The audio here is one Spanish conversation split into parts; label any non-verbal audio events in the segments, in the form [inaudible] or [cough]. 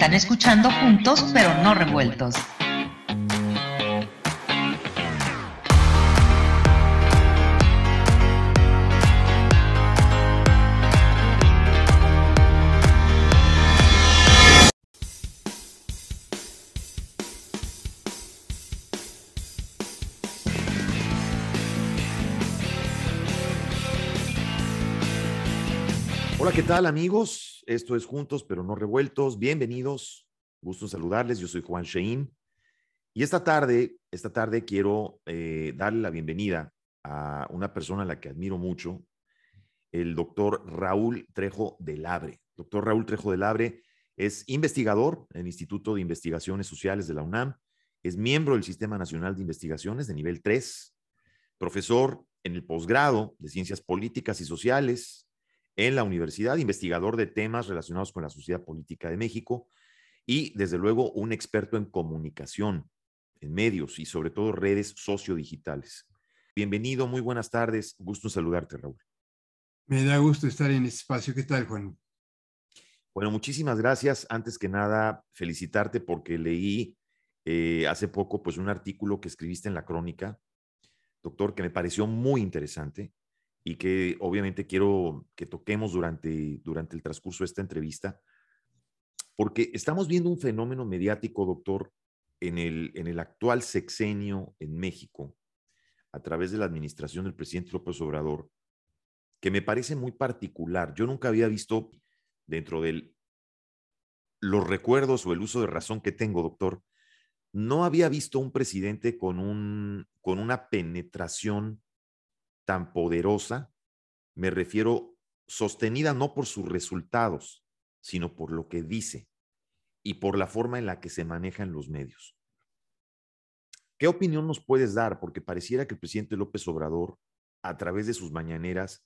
Están escuchando juntos, pero no revueltos. ¿Qué tal amigos? Esto es Juntos pero no revueltos. Bienvenidos. Gusto en saludarles. Yo soy Juan Shein. Y esta tarde, esta tarde quiero eh, darle la bienvenida a una persona a la que admiro mucho, el doctor Raúl Trejo de Labre. Doctor Raúl Trejo de Labre es investigador en el Instituto de Investigaciones Sociales de la UNAM, es miembro del Sistema Nacional de Investigaciones de nivel 3, profesor en el posgrado de Ciencias Políticas y Sociales en la universidad, investigador de temas relacionados con la sociedad política de México y, desde luego, un experto en comunicación, en medios y sobre todo redes sociodigitales. Bienvenido, muy buenas tardes. Gusto saludarte, Raúl. Me da gusto estar en este espacio. ¿Qué tal, Juan? Bueno, muchísimas gracias. Antes que nada, felicitarte porque leí eh, hace poco pues un artículo que escribiste en la crónica, doctor, que me pareció muy interesante y que obviamente quiero que toquemos durante, durante el transcurso de esta entrevista, porque estamos viendo un fenómeno mediático, doctor, en el, en el actual sexenio en México, a través de la administración del presidente López Obrador, que me parece muy particular. Yo nunca había visto dentro de los recuerdos o el uso de razón que tengo, doctor, no había visto un presidente con, un, con una penetración tan poderosa, me refiero sostenida no por sus resultados, sino por lo que dice y por la forma en la que se manejan los medios. ¿Qué opinión nos puedes dar? Porque pareciera que el presidente López Obrador, a través de sus mañaneras,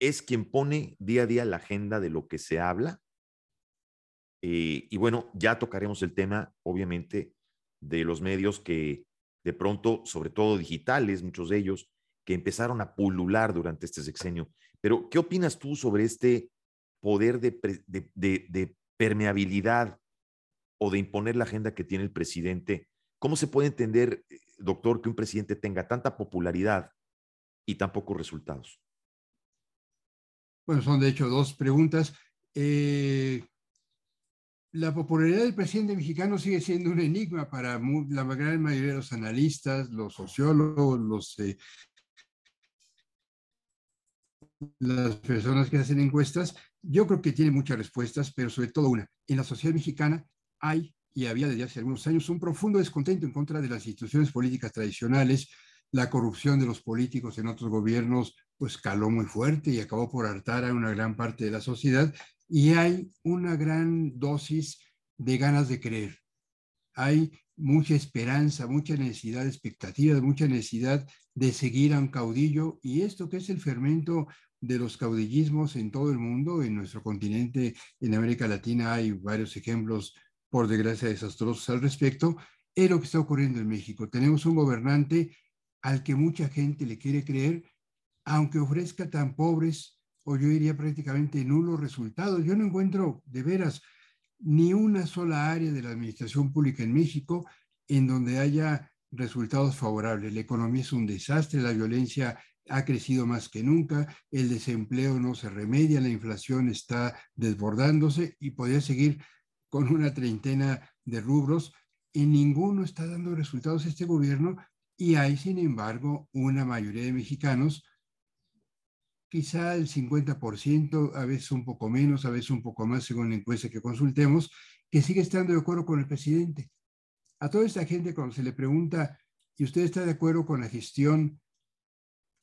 es quien pone día a día la agenda de lo que se habla. Eh, y bueno, ya tocaremos el tema, obviamente, de los medios que de pronto, sobre todo digitales, muchos de ellos, que empezaron a pulular durante este sexenio. Pero, ¿qué opinas tú sobre este poder de, permeabilidad o de imponer la agenda que tiene el presidente? ¿Cómo se puede entender, eh, doctor, que un presidente tenga tanta popularidad y tan pocos resultados? Bueno, son de hecho dos preguntas. Eh, la popularidad del presidente mexicano sigue siendo un enigma para la gran mayoría de los analistas, los sociólogos, los eh, las personas que hacen encuestas, yo creo que tiene muchas respuestas, pero sobre todo una. En la sociedad mexicana hay y había desde hace algunos años un profundo descontento en contra de las instituciones políticas tradicionales. La corrupción de los políticos en otros gobiernos pues caló muy fuerte y acabó por hartar a una gran parte de la sociedad y hay una gran dosis de ganas de creer. Hay mucha esperanza, mucha necesidad de expectativas, mucha necesidad de seguir a un caudillo y esto que es el fermento de los caudillismos en todo el mundo, en nuestro continente, en América Latina hay varios ejemplos, por desgracia, desastrosos al respecto, es lo que está ocurriendo en México. Tenemos un gobernante al que mucha gente le quiere creer, aunque ofrezca tan pobres o yo diría prácticamente nulos resultados. Yo no encuentro de veras ni una sola área de la administración pública en México en donde haya resultados favorables. La economía es un desastre, la violencia ha crecido más que nunca, el desempleo no se remedia, la inflación está desbordándose y podría seguir con una treintena de rubros. En ninguno está dando resultados este gobierno y hay, sin embargo, una mayoría de mexicanos, quizá el 50%, a veces un poco menos, a veces un poco más, según la encuesta que consultemos, que sigue estando de acuerdo con el presidente. A toda esta gente, cuando se le pregunta, ¿y usted está de acuerdo con la gestión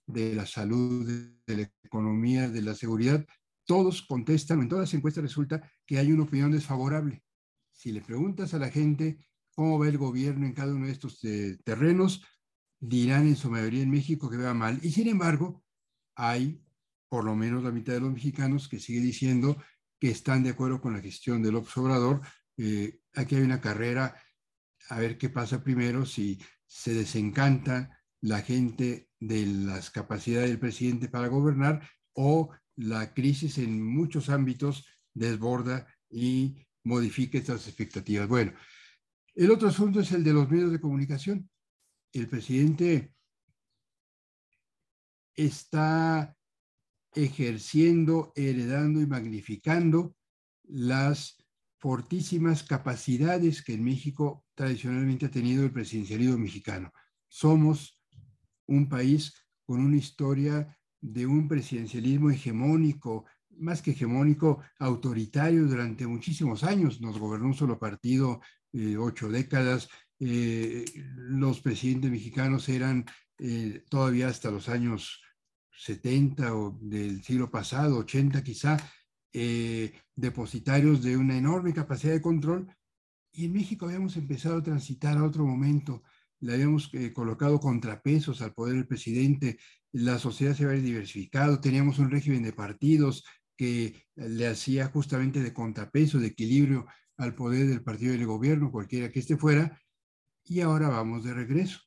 de la salud, de la economía, de la seguridad, todos contestan, en todas las encuestas resulta que hay una opinión desfavorable. Si le preguntas a la gente cómo ve el gobierno en cada uno de estos eh, terrenos, dirán en su mayoría en México que va mal. Y sin embargo, hay por lo menos la mitad de los mexicanos que sigue diciendo que están de acuerdo con la gestión del observador. Eh, aquí hay una carrera a ver qué pasa primero, si se desencanta la gente de las capacidades del presidente para gobernar o la crisis en muchos ámbitos desborda y modifique estas expectativas. Bueno, el otro asunto es el de los medios de comunicación. El presidente está ejerciendo, heredando y magnificando las fortísimas capacidades que en México tradicionalmente ha tenido el presidencialismo mexicano. Somos un país con una historia de un presidencialismo hegemónico, más que hegemónico, autoritario durante muchísimos años. Nos gobernó un solo partido, eh, ocho décadas. Eh, los presidentes mexicanos eran eh, todavía hasta los años 70 o del siglo pasado, 80 quizá, depositarios de una enorme capacidad de control. Y en México habíamos empezado a transitar a otro momento le habíamos colocado contrapesos al poder del presidente, la sociedad se había diversificado, teníamos un régimen de partidos, que le hacía justamente de contrapeso, de equilibrio al poder del partido del gobierno, cualquiera que este fuera, y ahora vamos de regreso.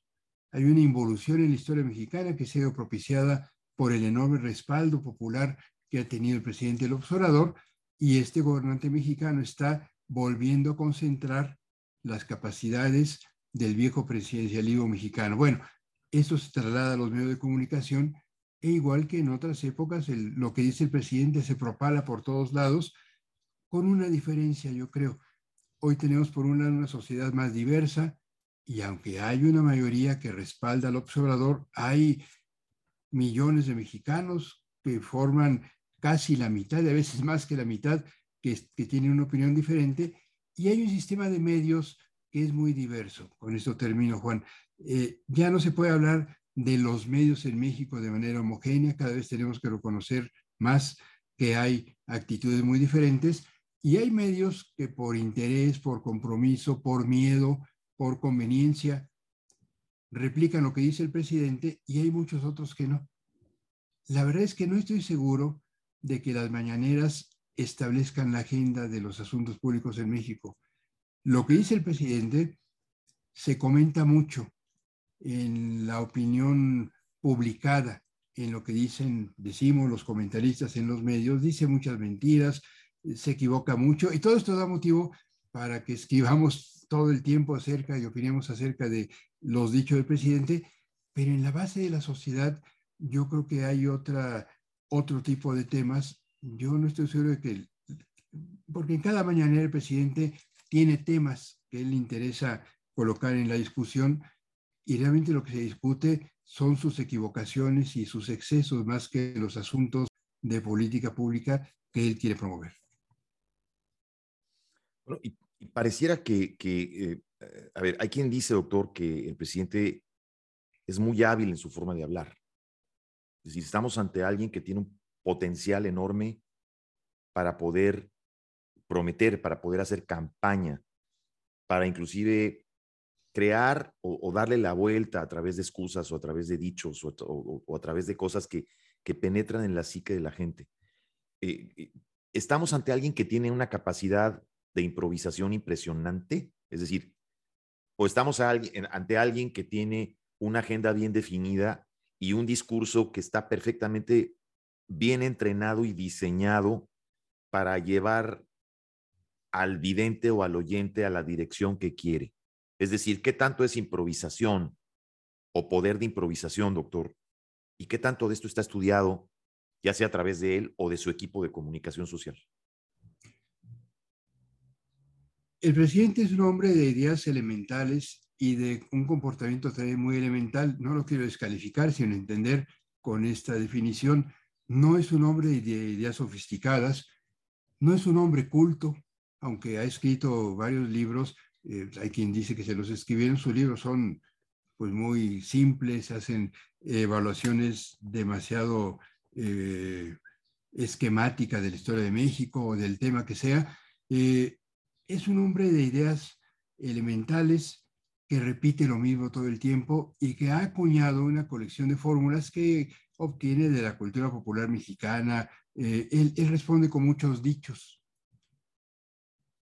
Hay una involución en la historia mexicana que ha sido propiciada por el enorme respaldo popular que ha tenido el presidente López Obrador, y este gobernante mexicano está volviendo a concentrar las capacidades del viejo presidencialismo mexicano. Bueno, eso se traslada a los medios de comunicación e igual que en otras épocas, lo que dice el presidente se propala por todos lados, con una diferencia, yo creo. Hoy tenemos por un una sociedad más diversa y aunque hay una mayoría que respalda al observador, hay millones de mexicanos que forman casi la mitad, a veces [laughs] más que la mitad, que, que tienen una opinión diferente, y hay un sistema de medios es muy diverso. Con esto termino, Juan. Eh, ya no se puede hablar de los medios en México de manera homogénea, cada vez tenemos que reconocer más que hay actitudes muy diferentes y hay medios que por interés, por compromiso, por miedo, por conveniencia, replican lo que dice el presidente y hay muchos otros que no. La verdad es que no estoy seguro de que las mañaneras establezcan la agenda de los asuntos públicos en México. Lo que dice el presidente se comenta mucho, en la opinión publicada, en lo que dicen, decimos los comentaristas en los medios, dice muchas mentiras, se equivoca mucho y todo esto da motivo para que escribamos todo el tiempo acerca y opinemos acerca de los dichos del presidente, pero en la base de la sociedad yo creo que hay otra, otro tipo de temas. Yo no estoy seguro de que, porque en cada mañana el presidente tiene temas que él le interesa colocar en la discusión y realmente lo que se discute son sus equivocaciones y sus excesos más que los asuntos de política pública que él quiere promover. Bueno, y, pareciera que, eh, a ver, hay quien dice, doctor, que el presidente es muy hábil en su forma de hablar. Es decir, estamos ante alguien que tiene un potencial enorme para poder prometer, para poder hacer campaña, para inclusive crear o, darle la vuelta a través de excusas o a través de dichos o, a través de cosas que, que, penetran en la psique de la gente. Eh, eh, estamos ante alguien que tiene una capacidad de improvisación impresionante, es decir, o estamos ante alguien que tiene una agenda bien definida y un discurso que está perfectamente bien entrenado y diseñado para llevar al vidente o al oyente a la dirección que quiere. Es decir, ¿qué tanto es improvisación o poder de improvisación, doctor? ¿Y qué tanto de esto está estudiado, ya sea a través de él o de su equipo de comunicación social? El presidente es un hombre de ideas elementales y de un comportamiento también muy elemental. No lo quiero descalificar, sino entender con esta definición. No es un hombre de ideas sofisticadas, no es un hombre culto, aunque ha escrito varios libros, eh, hay quien dice que se los escribieron, sus libros son pues muy simples, hacen evaluaciones demasiado eh, esquemáticas de la historia de México o del tema que sea. Eh, es un hombre de ideas elementales que repite lo mismo todo el tiempo y que ha acuñado una colección de fórmulas que obtiene de la cultura popular mexicana. él, él responde con muchos dichos.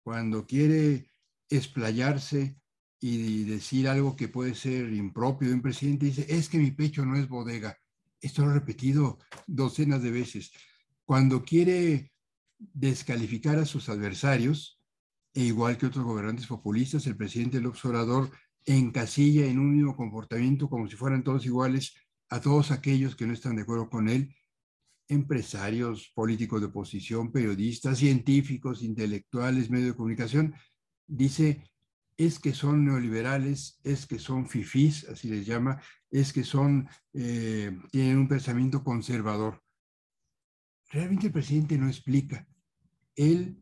Cuando quiere explayarse y decir algo que puede ser impropio de un presidente, dice, es que mi pecho no es bodega. Esto lo he repetido docenas de veces. Cuando quiere descalificar a sus adversarios, e igual que otros gobernantes populistas, el presidente López Obrador encasilla en un mismo comportamiento como si fueran todos iguales a todos aquellos que no están de acuerdo con él, empresarios, políticos de oposición, periodistas, científicos, intelectuales, medios de comunicación, dice, es que son neoliberales, es que son fifís, así les llama, es que son, eh, tienen un pensamiento conservador. Realmente el presidente no explica. Él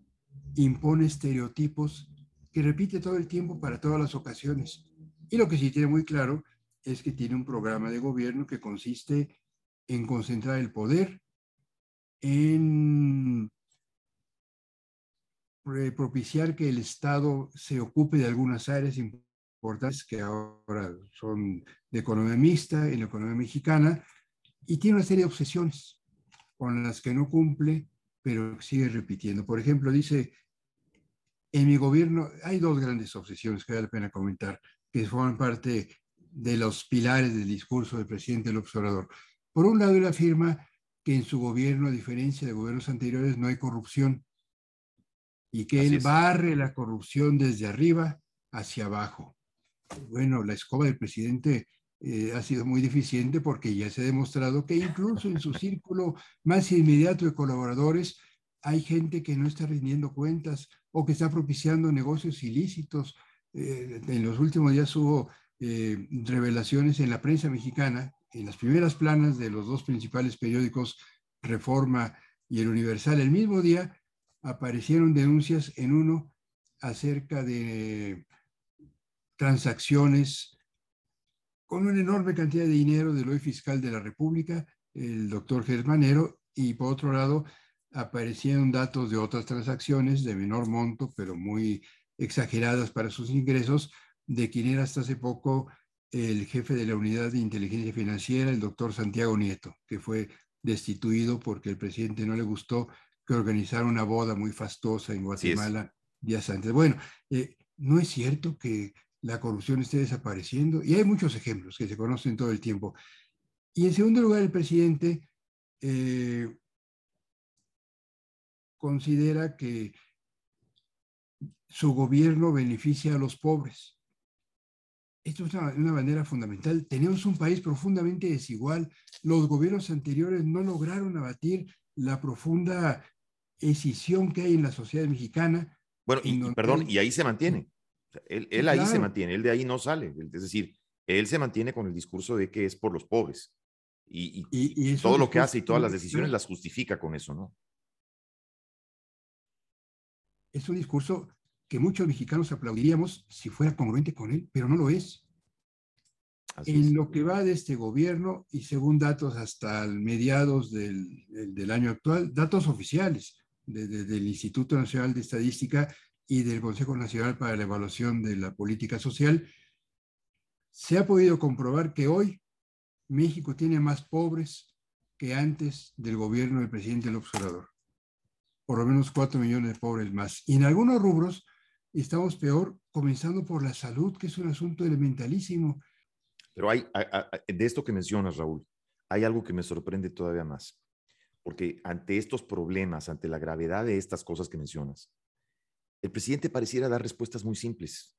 impone estereotipos que repite todo el tiempo para todas las ocasiones. Y lo que sí tiene muy claro es que tiene un programa de gobierno que consiste en concentrar el poder, en propiciar que el Estado se ocupe de algunas áreas importantes que ahora son de economía mixta en la economía mexicana y tiene una serie de obsesiones con las que no cumple, pero sigue repitiendo. Por ejemplo, dice, en mi gobierno hay dos grandes obsesiones que vale la pena comentar, que forman parte de los pilares del discurso del presidente López Obrador. Por un lado, él afirma que en su gobierno, a diferencia de gobiernos anteriores, no hay corrupción y que él barre la corrupción desde arriba hacia abajo. Bueno, la escoba del presidente eh, ha sido muy deficiente porque ya se ha demostrado que incluso en su [laughs] círculo más inmediato de colaboradores hay gente que no está rindiendo cuentas o que está propiciando negocios ilícitos. Eh, en los últimos días hubo eh, revelaciones en la prensa mexicana, en las primeras planas de los dos principales periódicos, Reforma y El Universal, el mismo día aparecieron denuncias en uno acerca de transacciones con una enorme cantidad de dinero del hoy fiscal de la República, el doctor Germanero, y por otro lado aparecieron datos de otras transacciones de menor monto, pero muy exageradas para sus ingresos, de quien era hasta hace poco el jefe de la unidad de inteligencia financiera, el doctor Santiago Nieto, que fue destituido porque el presidente no le gustó que organizara una boda muy fastosa en Guatemala días antes. Bueno, eh, no es cierto que la corrupción esté desapareciendo y hay muchos ejemplos que se conocen todo el tiempo. Y en segundo lugar, el presidente eh, considera que su gobierno beneficia a los pobres esto es una, manera fundamental. Tenemos un país profundamente desigual. Los gobiernos anteriores no lograron abatir la profunda escisión que hay en la sociedad mexicana. Bueno, y, perdón, y ahí se mantiene. él, ahí se mantiene, él de ahí no sale. Es decir, él se mantiene con el discurso de que es por los pobres. Y, y todo lo que hace y todas las decisiones las justifica con eso, ¿no? Es un discurso que muchos mexicanos aplaudiríamos si fuera congruente con él, pero no lo es. en lo que va de este gobierno y según datos hasta mediados del, del, año actual, datos oficiales del Instituto Nacional de Estadística y del Consejo Nacional para la Evaluación de la Política Social, se ha podido comprobar que hoy México tiene más pobres que antes del gobierno del presidente López Obrador. Por lo menos cuatro millones de pobres más. Y en algunos rubros estamos peor, comenzando por la salud, que es un asunto elementalísimo. Pero hay, de esto que mencionas, Raúl, hay algo que me sorprende todavía más, porque ante estos problemas, ante la gravedad de estas cosas que mencionas, el presidente pareciera dar respuestas muy simples,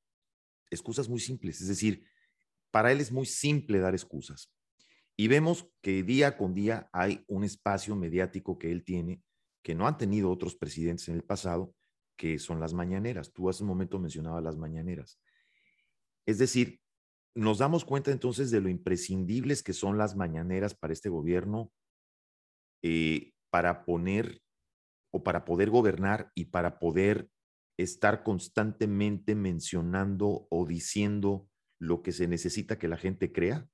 excusas muy simples, es decir, para él es muy simple dar excusas. Y vemos que día con día hay un espacio mediático que él tiene que no han tenido otros presidentes en el pasado que son las mañaneras. Tú hace un momento mencionabas las mañaneras. Es decir, nos damos cuenta entonces de lo imprescindibles que son las mañaneras para este gobierno, eh, para poner o para poder gobernar y para poder estar constantemente mencionando o diciendo lo que se necesita que la gente crea.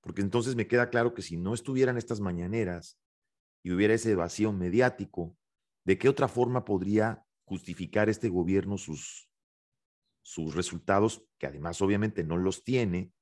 Porque entonces me queda claro que si no estuvieran estas mañaneras y hubiera ese vacío mediático, ¿de qué otra forma podría justificar este gobierno sus, sus resultados, que además obviamente no los tiene,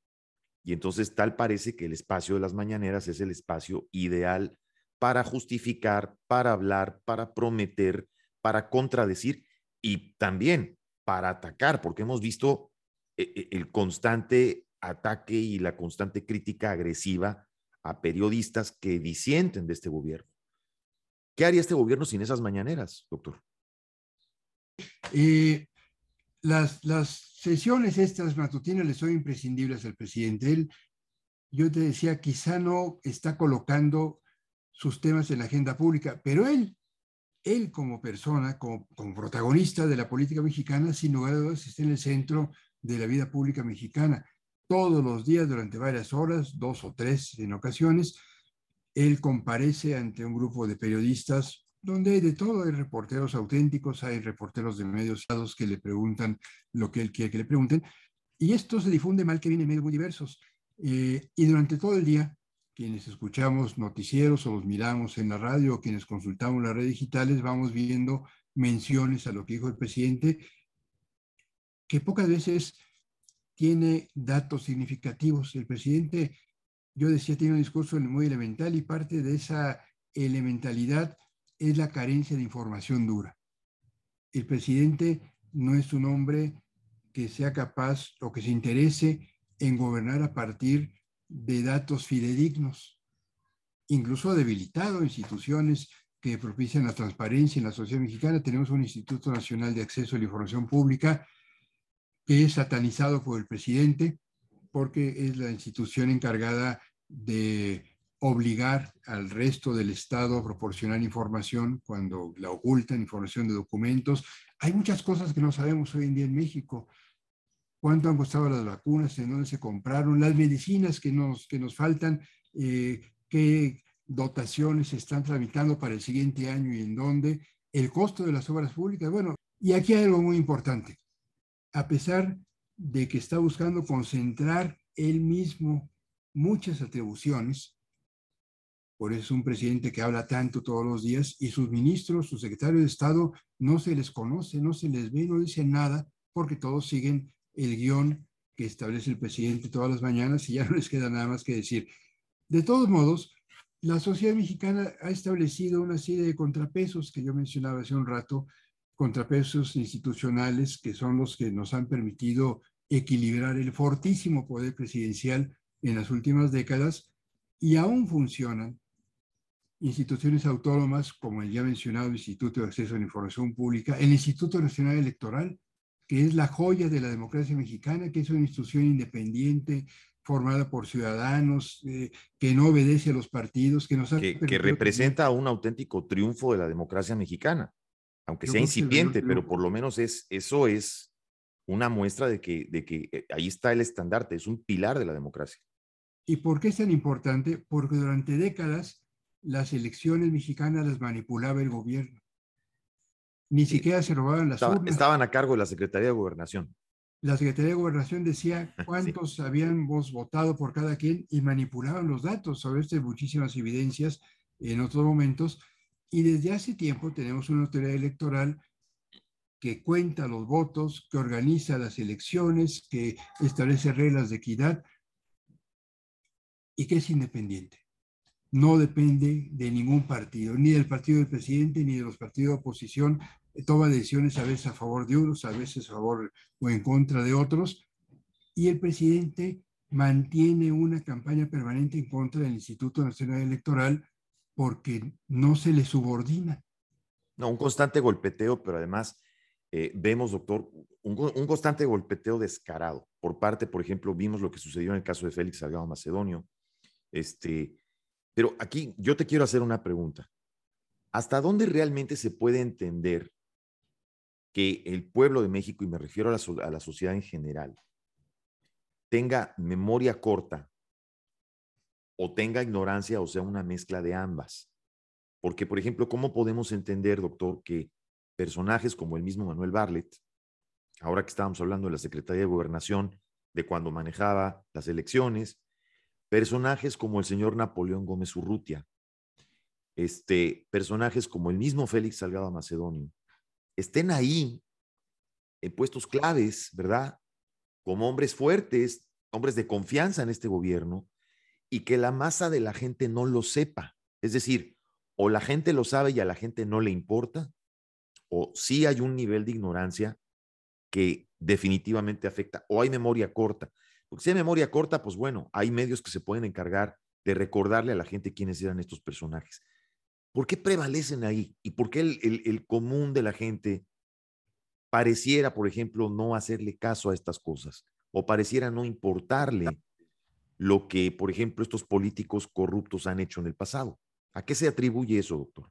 y entonces tal parece que el espacio de las mañaneras es el espacio ideal para justificar, para hablar, para prometer, para contradecir y también para atacar, porque hemos visto eh, eh, el constante ataque y la constante crítica agresiva a periodistas que disienten de este gobierno. ¿Qué haría este gobierno sin esas mañaneras, doctor? Eh, las, las sesiones estas matutinas le son imprescindibles al presidente. Él, yo te decía, quizá no está colocando sus temas en la agenda pública, pero él, él como persona, como, como protagonista de la política mexicana, sin lugar a dudas, está en el centro de la vida pública mexicana. Todos los días, durante varias horas, dos o tres en ocasiones, él comparece ante un grupo de periodistas donde hay de todo, hay reporteros auténticos, hay reporteros de medios que le preguntan lo que él quiere que le pregunten, y esto se difunde mal que viene en medios muy diversos. Eh, y durante todo el día, quienes escuchamos noticieros o los miramos en la radio o quienes consultamos las redes digitales, vamos viendo menciones a lo que dijo el presidente, que pocas veces tiene datos significativos. El presidente, yo decía, tiene un discurso muy elemental y parte de esa elementalidad es la carencia de información dura. El presidente no es un hombre que sea capaz o que se interese en gobernar a partir de datos fidedignos. Incluso ha debilitado instituciones que propician la transparencia en la sociedad mexicana. Tenemos un Instituto Nacional de Acceso a la Información Pública que es satanizado por el presidente porque es la institución encargada de obligar al resto del Estado a proporcionar información cuando la ocultan, información de documentos. Hay muchas cosas que no sabemos hoy en día en México. ¿Cuánto han costado las vacunas? ¿En dónde se compraron? Las medicinas que nos, que nos faltan, eh, qué dotaciones se están tramitando para el siguiente año y en dónde, el costo de las obras públicas. Bueno, y aquí hay algo muy importante. A pesar de que está buscando concentrar él mismo muchas atribuciones, por eso es un presidente que habla tanto todos los días y sus ministros, sus secretarios de Estado, no se les conoce, no se les ve, no dicen nada, porque todos siguen el guion que establece el presidente todas las mañanas y ya no les queda nada más que decir. De todos modos, la sociedad mexicana ha establecido una serie de contrapesos que yo mencionaba hace un rato, contrapesos institucionales que son los que nos han permitido equilibrar el fortísimo poder presidencial en las últimas décadas y aún funcionan instituciones autónomas como el ya mencionado Instituto de Acceso a la Información Pública, el Instituto Nacional Electoral, que es la joya de la democracia mexicana, que es una institución independiente, formada por ciudadanos, eh, que no obedece a los partidos, que nos que, que representa un auténtico triunfo de la democracia mexicana, aunque sea incipiente, pero por lo menos es, eso es una muestra de que, de que eh, ahí está el estandarte, es un pilar de la democracia. ¿Y por qué es tan importante? Porque durante décadas las elecciones mexicanas las manipulaba el gobierno. Ni siquiera se robaban las urnas. Estaban a cargo de la Secretaría de Gobernación. La Secretaría de Gobernación decía [laughs] cuántos habíamos votado por cada quien y manipulaban los datos. Sobre esto hay muchísimas evidencias en otros momentos. Y desde hace tiempo tenemos una autoridad electoral que cuenta los votos, que organiza las elecciones, que establece reglas de equidad y que es independiente no depende de ningún partido, ni del partido del presidente, ni de los partidos de oposición. Toma decisiones a veces a favor de unos, a veces a favor o en contra de otros. Y el presidente mantiene una campaña permanente en contra del Instituto Nacional Electoral porque no se le subordina. No, un constante golpeteo, pero además eh, vemos, doctor, un, un, constante golpeteo descarado por parte, por ejemplo, vimos lo que sucedió en el caso de Félix Salgado Macedonio, este, pero aquí yo te quiero hacer una pregunta. ¿Hasta dónde realmente se puede entender que el pueblo de México, y me refiero a la, sociedad en general, tenga memoria corta o tenga ignorancia o sea una mezcla de ambas? Porque, por ejemplo, ¿cómo podemos entender, doctor, que personajes como el mismo Manuel Barlet, ahora que estábamos hablando de la Secretaría de Gobernación, de cuando manejaba las elecciones, personajes como el señor Napoleón Gómez Urrutia, este, personajes como el mismo Félix Salgado Macedonio, estén ahí en puestos claves, ¿verdad? Como hombres fuertes, hombres de confianza en este gobierno, y que la masa de la gente no lo sepa. Es decir, o la gente lo sabe y a la gente no le importa, o sí hay un nivel de ignorancia que definitivamente afecta, o hay memoria corta. Si hay memoria corta, pues bueno, hay medios que se pueden encargar de recordarle a la gente quiénes eran estos personajes. ¿Por qué prevalecen ahí? ¿Y por qué el, común de la gente pareciera, por ejemplo, no hacerle caso a estas cosas o pareciera no importarle lo que, por ejemplo, estos políticos corruptos han hecho en el pasado. ¿A qué se atribuye eso, doctor?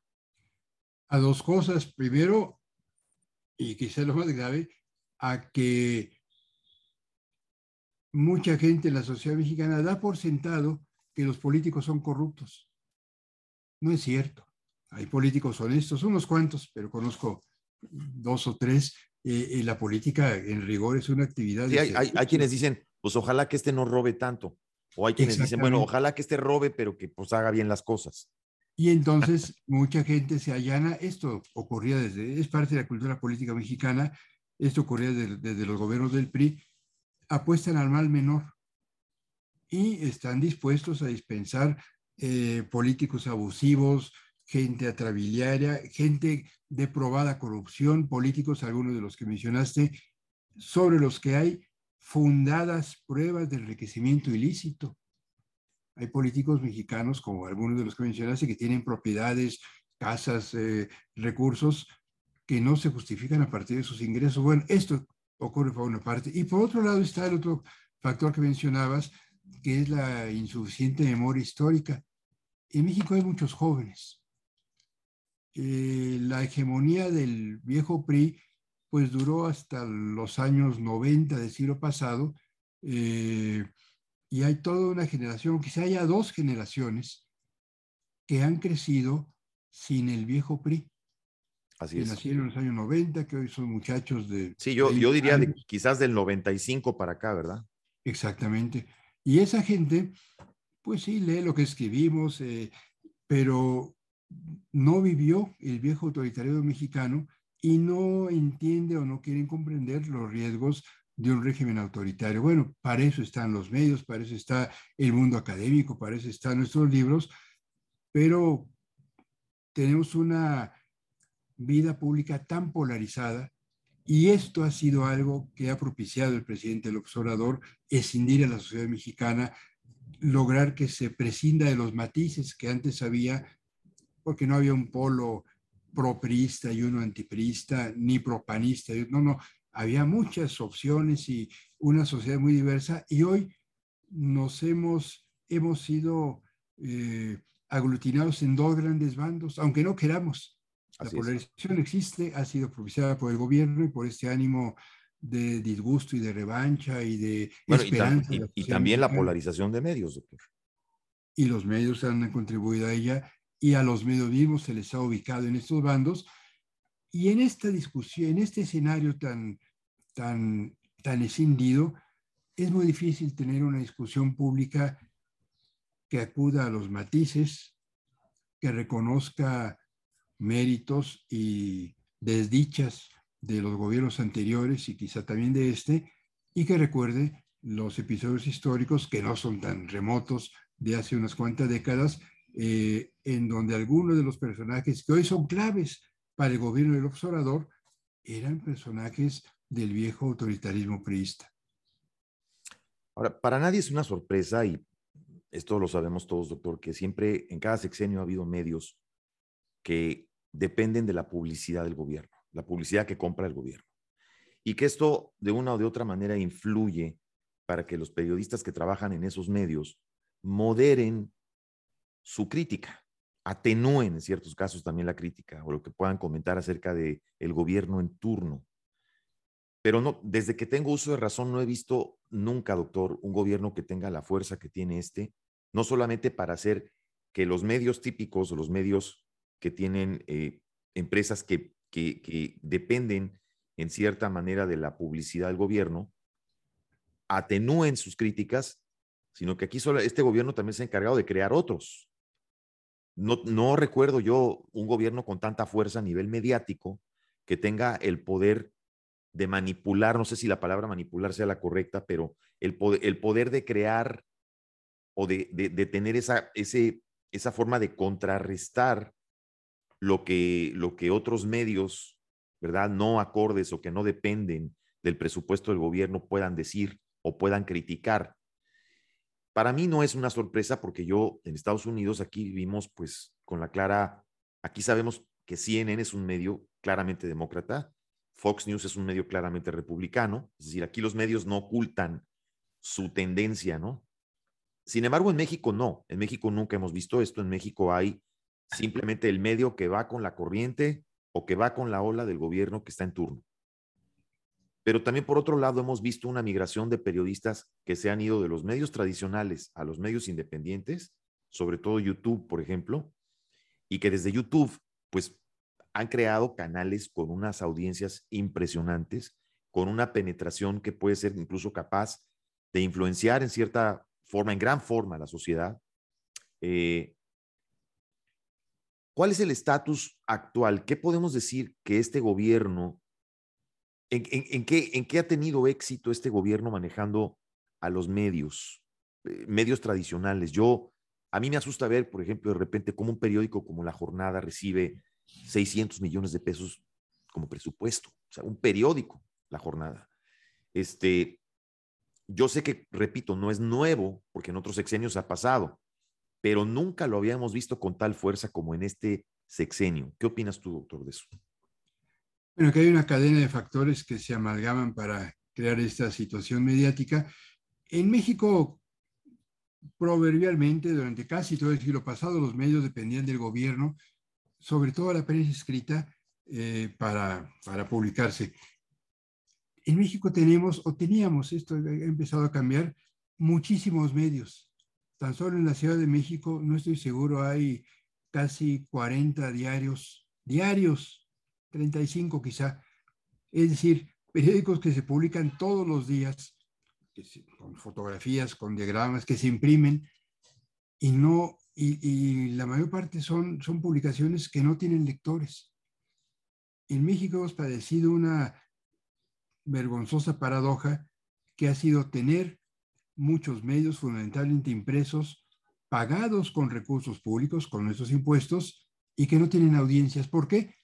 A dos cosas. Primero, y quizá lo más grave, a que mucha gente en la sociedad mexicana da por sentado que los políticos son corruptos. No es cierto. Hay políticos honestos, unos cuantos, pero conozco dos o tres. Eh, la política, en rigor, es una actividad. Sí, hay, hay, quienes dicen, pues ojalá que este no robe tanto. O hay quienes dicen, bueno, ojalá que este robe, pero que pues haga bien las cosas. Y entonces [laughs] mucha gente se allana. Esto ocurría desde, es parte de la cultura política mexicana, esto ocurría desde, los gobiernos del PRI, apuestan al mal menor y están dispuestos a dispensar eh, políticos abusivos, gente atrabiliaria, gente de probada corrupción, políticos, algunos de los que mencionaste, sobre los que hay fundadas pruebas de enriquecimiento ilícito. Hay políticos mexicanos, como algunos de los que mencionaste, que tienen propiedades, casas, eh, recursos que no se justifican a partir de sus ingresos. Bueno, esto ocurre por una parte. Y por otro lado está el otro factor que mencionabas, que es la insuficiente memoria histórica. En México hay muchos jóvenes. Eh, la hegemonía del viejo PRI pues duró hasta los años 90 del siglo pasado eh, y hay toda una generación, quizá haya dos generaciones que han crecido sin el viejo PRI. Así que nacieron en los años 90, que hoy son muchachos de... Sí, yo, yo diría quizás del 95 para acá, ¿verdad? Exactamente. Y esa gente, pues sí, lee lo que escribimos, eh, pero no vivió el viejo autoritario mexicano y no entiende o no quieren comprender los riesgos de un régimen autoritario. Bueno, para eso están los medios, para eso está el mundo académico, para eso están nuestros libros, pero tenemos una vida pública tan polarizada y esto ha sido algo que ha propiciado el presidente López Obrador, escindir a la sociedad mexicana, lograr que se prescinda de los matices que antes había, porque no había un polo proprista y uno antiprista, ni propanista. No, no, había muchas opciones y una sociedad muy diversa y hoy nos hemos, hemos sido eh, aglutinados en dos grandes bandos, aunque no queramos. La polarización existe, ha sido propiciada por el gobierno y por este ánimo de disgusto y de revancha y de esperanza. y también la polarización de medios, doctor. Y los medios han contribuido a ella y a los medios mismos se les ha ubicado en estos bandos. Y en esta discusión, en este escenario tan, tan, tan escindido, es muy difícil tener una discusión pública que acuda a los matices, que reconozca méritos y desdichas de los gobiernos anteriores y quizá también de este, y que recuerde los episodios históricos que no son tan remotos de hace unas cuantas décadas eh, en donde algunos de los personajes que hoy son claves para el gobierno del observador eran personajes del viejo autoritarismo priista. Ahora, para nadie es una sorpresa, y esto lo sabemos todos, doctor, que siempre en cada sexenio ha habido medios que dependen de la publicidad del gobierno, la publicidad que compra el gobierno. Y que esto de una o de otra manera influye para que los periodistas que trabajan en esos medios moderen su crítica, atenúen en ciertos casos también la crítica o lo que puedan comentar acerca de el gobierno en turno. Pero no, desde que tengo uso de razón no he visto nunca, doctor, un gobierno que tenga la fuerza que tiene este, no solamente para hacer que los medios típicos o los medios que tienen eh, empresas que, que, dependen en cierta manera de la publicidad del gobierno, atenúen sus críticas, sino que aquí solo este gobierno también se ha encargado de crear otros. No, recuerdo yo un gobierno con tanta fuerza a nivel mediático que tenga el poder de manipular, no sé si la palabra manipular sea la correcta, pero el poder, el poder de crear o de, tener esa, ese, esa forma de contrarrestar lo que, lo que otros medios, ¿verdad? No acordes o que no dependen del presupuesto del gobierno puedan decir o puedan criticar. Para mí no es una sorpresa porque yo en Estados Unidos aquí vivimos pues con la clara, aquí sabemos que CNN es un medio claramente demócrata Fox News es un medio claramente republicano, es decir, aquí los medios no ocultan su tendencia, ¿no? Sin embargo, en México no, en México nunca hemos visto esto, en México hay simplemente el medio que va con la corriente o que va con la ola del gobierno que está en turno. Pero también por otro lado hemos visto una migración de periodistas que se han ido de los medios tradicionales a los medios independientes, sobre todo YouTube, por ejemplo, y que desde YouTube, pues han creado canales con unas audiencias impresionantes, con una penetración que puede ser incluso capaz de influenciar en cierta forma, en gran forma, a la sociedad. Eh, ¿Cuál es el estatus actual? ¿Qué podemos decir que este gobierno, en, qué, en, qué, ha tenido éxito este gobierno manejando a los medios, eh, medios tradicionales? Yo, a mí me asusta ver, por ejemplo, de repente cómo un periódico como La Jornada recibe 600 millones de pesos como presupuesto, o sea, un periódico, La Jornada. Este, yo sé que, repito, no es nuevo, porque en otros sexenios ha pasado, pero nunca lo habíamos visto con tal fuerza como en este sexenio. ¿Qué opinas tú, doctor, de eso? Bueno, que hay una cadena de factores que se amalgaman para crear esta situación mediática. En México, proverbialmente, durante casi todo el siglo pasado, los medios dependían del gobierno, sobre todo la prensa escrita, eh, para, para publicarse en México tenemos o teníamos, esto ha empezado a cambiar, muchísimos medios. Tan solo en la Ciudad de México, no estoy seguro, hay casi 40 diarios, diarios, 35 quizá. Es decir, periódicos que se publican todos los días, con fotografías, con diagramas, que se imprimen y no, y, la mayor parte son, son publicaciones que no tienen lectores. En México hemos padecido una vergonzosa paradoja que ha sido tener muchos medios fundamentalmente impresos, pagados con recursos públicos, con nuestros impuestos, y que no tienen audiencias. ¿Por qué?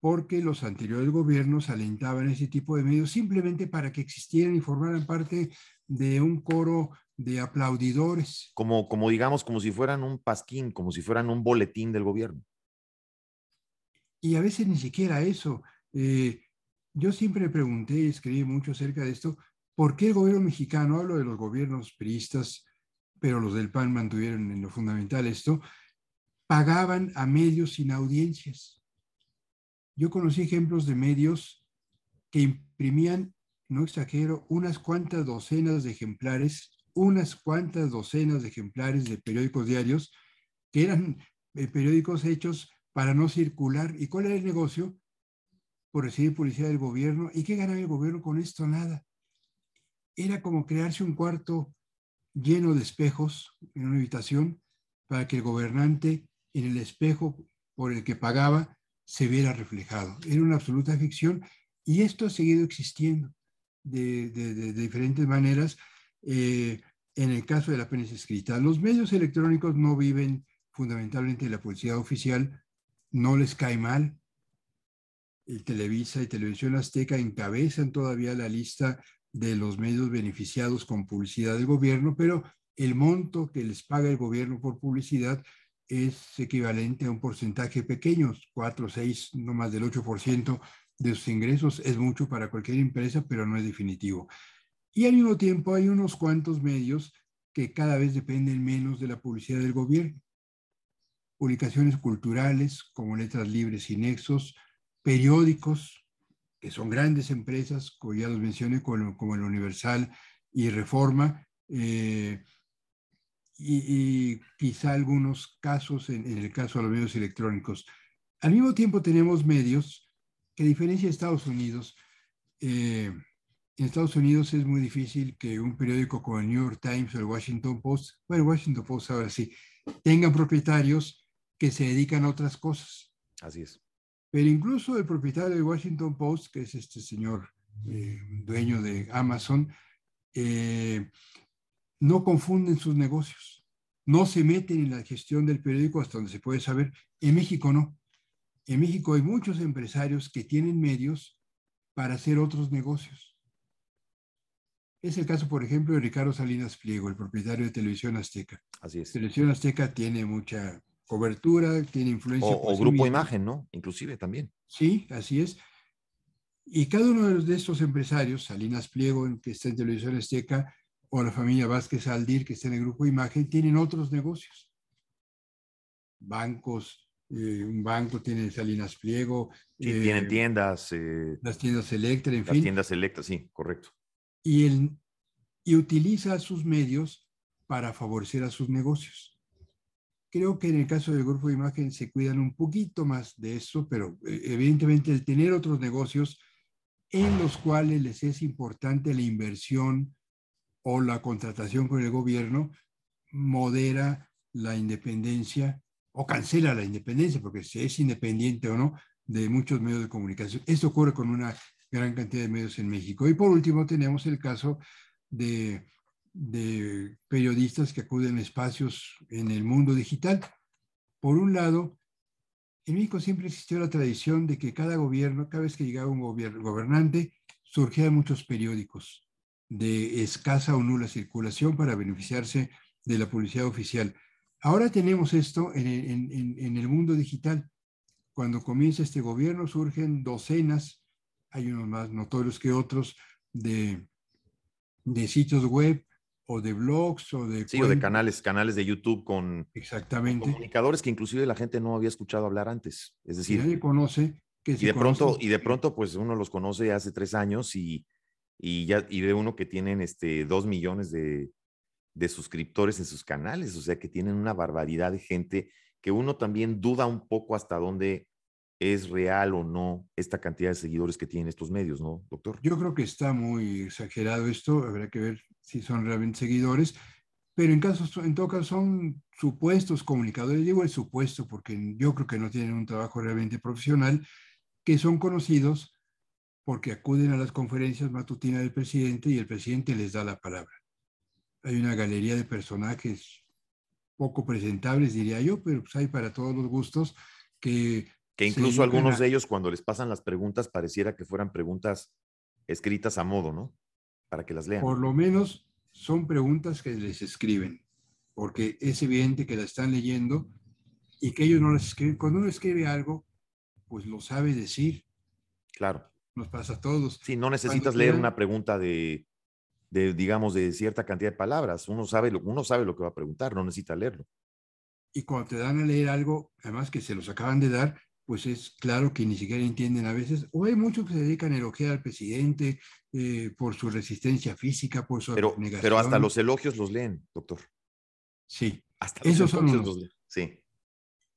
Porque los anteriores gobiernos alentaban ese tipo de medios simplemente para que existieran y formaran parte de un coro de aplaudidores. Como, como digamos, como si fueran un pasquín, como si fueran un boletín del gobierno. Y a veces ni siquiera eso. Eh, yo siempre pregunté y escribí mucho acerca de esto, ¿por qué el gobierno mexicano, hablo de los gobiernos priistas, pero los del PAN mantuvieron en lo fundamental esto, pagaban a medios sin audiencias? Yo conocí ejemplos de medios que imprimían, no exagero, unas cuantas docenas de ejemplares, unas cuantas docenas de ejemplares de periódicos diarios, que eran eh, periódicos hechos para no circular. ¿Y cuál era el negocio? por recibir publicidad del gobierno. ¿Y qué ganaba el gobierno con esto? Nada. Era como crearse un cuarto lleno de espejos en una habitación para que el gobernante en el espejo por el que pagaba se viera reflejado. Era una absoluta ficción y esto ha seguido existiendo de, diferentes maneras. Eh, en el caso de la prensa escrita, los medios electrónicos no viven fundamentalmente de la publicidad oficial, no les cae mal, el Televisa y Televisión Azteca encabezan todavía la lista de los medios beneficiados con publicidad del gobierno, pero el monto que les paga el gobierno por publicidad es equivalente a un porcentaje pequeño, 4, 6, no más del 8% de sus ingresos. Es mucho para cualquier empresa, pero no es definitivo. Y al mismo tiempo hay unos cuantos medios que cada vez dependen menos de la publicidad del gobierno. Publicaciones culturales como Letras Libres y Nexos, periódicos, que son grandes empresas, como ya los mencioné, como, el Universal y Reforma, eh, y, quizá algunos casos en, el caso de los medios electrónicos. Al mismo tiempo tenemos medios que a diferencia de Estados Unidos, eh, en Estados Unidos es muy difícil que un periódico como el New York Times o el Washington Post, bueno, el Washington Post ahora sí, tengan propietarios que se dedican a otras cosas. Así es. Pero incluso el propietario de Washington Post, que es este señor eh, dueño de Amazon, eh, no confunden sus negocios, no se meten en la gestión del periódico hasta donde se puede saber. En México no. En México hay muchos empresarios que tienen medios para hacer otros negocios. Es el caso, por ejemplo, de Ricardo Salinas Pliego, el propietario de Televisión Azteca. Así es. Televisión Azteca tiene mucha cobertura, tiene influencia. O, grupo imagen, ¿no? Inclusive también. Sí, así es. Y cada uno de estos empresarios, Salinas Pliego, que está en Televisión Azteca, o la familia Vázquez Aldir, que está en el grupo Imagen, tienen otros negocios. Bancos, eh, un banco tiene Salinas Pliego. tienen tiendas. las tiendas Electra, en fin. Las tiendas Electra, sí, correcto. Y, el, y utiliza sus medios para favorecer a sus negocios. Creo que en el caso del grupo de imagen se cuidan un poquito más de eso, pero eh, evidentemente el tener otros negocios en los cuales les es importante la inversión o la contratación con el gobierno, modera la independencia o cancela la independencia, porque si es independiente o no, de muchos medios de comunicación. Esto ocurre con una gran cantidad de medios en México. Y por último tenemos el caso de de periodistas que acuden a espacios en el mundo digital. Por un lado, en México siempre existió la tradición de que cada gobierno, cada vez que llegaba un gobernante, surgían muchos periódicos de escasa o nula circulación para beneficiarse de la publicidad oficial. Ahora tenemos esto en, en el mundo digital. Cuando comienza este gobierno surgen docenas, hay unos más notorios que otros, de, de sitios web o de blogs o de... Sí, o de canales, canales de YouTube con, Exactamente. comunicadores que inclusive la gente no había escuchado hablar antes. Es decir... nadie conoce. Que y, de pronto, y de pronto, pues uno los conoce hace tres años y, y ya y ve uno que tienen este, dos millones de, de suscriptores en sus canales, o sea que tienen una barbaridad de gente que uno también duda un poco hasta dónde es real o no esta cantidad de seguidores que tienen estos medios, ¿no, doctor? Yo creo que está muy exagerado esto, habrá que ver si son realmente seguidores, pero en, casos, en todo caso son supuestos comunicadores, digo el supuesto porque yo creo que no tienen un trabajo realmente profesional, que son conocidos porque acuden a las conferencias matutinas del presidente y el presidente les da la palabra. Hay una galería de personajes poco presentables, diría yo, pero pues hay para todos los gustos que que incluso algunos de ellos, cuando les pasan las preguntas, pareciera que fueran preguntas escritas a modo, ¿no? Para que las lean. Por lo menos son preguntas que les escriben, porque es evidente que la están leyendo y que ellos no las escriben. Cuando uno escribe algo, pues lo sabe decir. Claro. Nos pasa a todos. Sí, no necesitas leer una pregunta de, de, digamos, de cierta cantidad de palabras. Uno sabe, lo, uno sabe lo que va a preguntar, no necesita leerlo. Y cuando te dan a leer algo, además que se los acaban de dar, pues es claro que ni siquiera entienden a veces, o hay muchos que se dedican a elogiar al presidente eh, por su resistencia física, por su pero, Pero hasta los elogios los leen, doctor. Sí. Hasta Esos son los... Sí.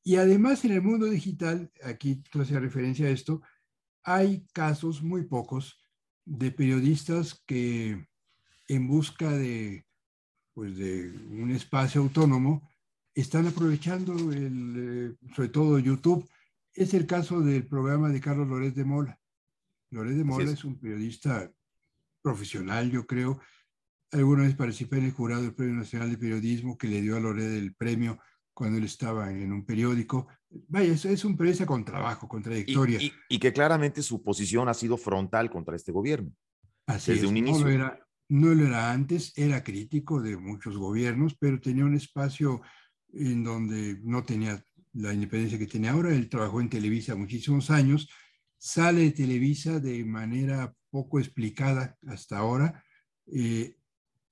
Y además en el mundo digital, aquí tú haces referencia a esto, hay casos muy pocos de periodistas que en busca de, pues de un espacio autónomo están aprovechando el, eh, sobre todo YouTube es el caso del programa de Carlos Lórez de Mola. Lórez de Mola es. un periodista profesional, yo creo. Alguna vez participé en el jurado del Premio Nacional de Periodismo que le dio a Lórez el premio cuando él estaba en un periódico. Vaya, es, es un periodista con trabajo, con trayectoria. Y, que claramente su posición ha sido frontal contra este gobierno. Así desde un inicio. No lo, era, no lo era antes, era crítico de muchos gobiernos, pero tenía un espacio en donde no tenía la independencia que tiene ahora. Él trabajó en Televisa muchísimos años, sale de Televisa de manera poco explicada hasta ahora eh,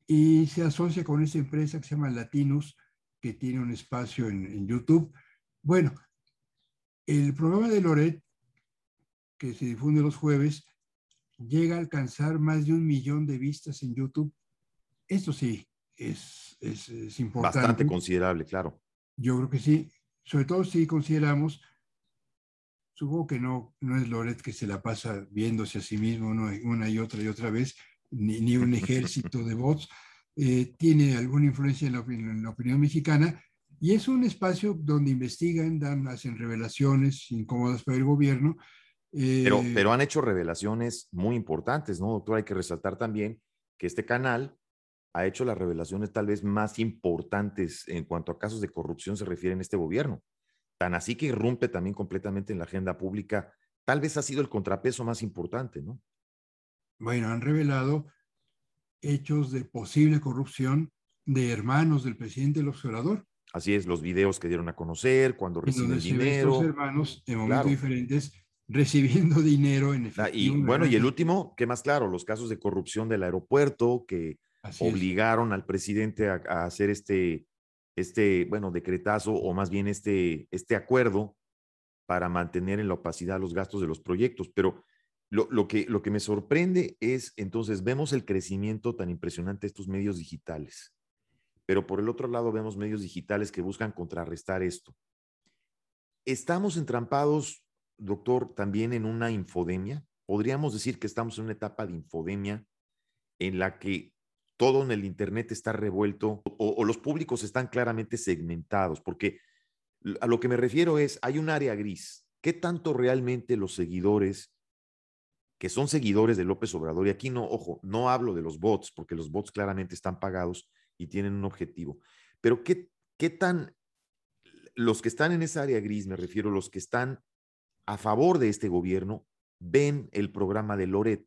y se asocia con esta empresa que se llama Latinus, que tiene un espacio en, YouTube. Bueno, el programa de Loret, que se difunde los jueves, llega a alcanzar más de un millón de vistas en YouTube. Esto sí, es, es, es importante. Bastante considerable, claro. Yo creo que sí sobre todo si consideramos, supongo que no, no es Loret que se la pasa viéndose a sí mismo una y otra y otra vez, ni, un ejército de bots, eh, tiene alguna influencia en la, opinión mexicana y es un espacio donde investigan, dan, hacen revelaciones incómodas para el gobierno. pero, eh, pero han hecho revelaciones muy importantes, ¿no, doctor? Hay que resaltar también que este canal ha hecho las revelaciones tal vez más importantes en cuanto a casos de corrupción se refiere en este gobierno. Tan así que irrumpe también completamente en la agenda pública. Tal vez ha sido el contrapeso más importante, ¿no? Bueno, han revelado hechos de posible corrupción de hermanos del presidente del observador. Así es, los videos que dieron a conocer, cuando reciben dinero. Estos hermanos en momentos diferentes recibiendo [laughs] dinero en efectivo. Y bueno, y el último, que más claro, los casos de corrupción del aeropuerto que obligaron al presidente a, hacer este, este, bueno, decretazo o más bien este, este acuerdo para mantener en la opacidad los gastos de los proyectos. Pero lo, lo, que, lo que me sorprende es, entonces, vemos el crecimiento tan impresionante de estos medios digitales, pero por el otro lado vemos medios digitales que buscan contrarrestar esto. Estamos entrampados doctor, también en una infodemia. Podríamos decir que estamos en una etapa de infodemia en la que todo en el Internet está revuelto o, los públicos están claramente segmentados, porque a lo que me refiero es, hay un área gris. ¿Qué tanto realmente los seguidores, que son seguidores de López Obrador, y aquí no, ojo, no hablo de los bots, porque los bots claramente están pagados y tienen un objetivo, pero qué, qué tan, los que están en esa área gris, me refiero, los que están a favor de este gobierno ven el programa de Loret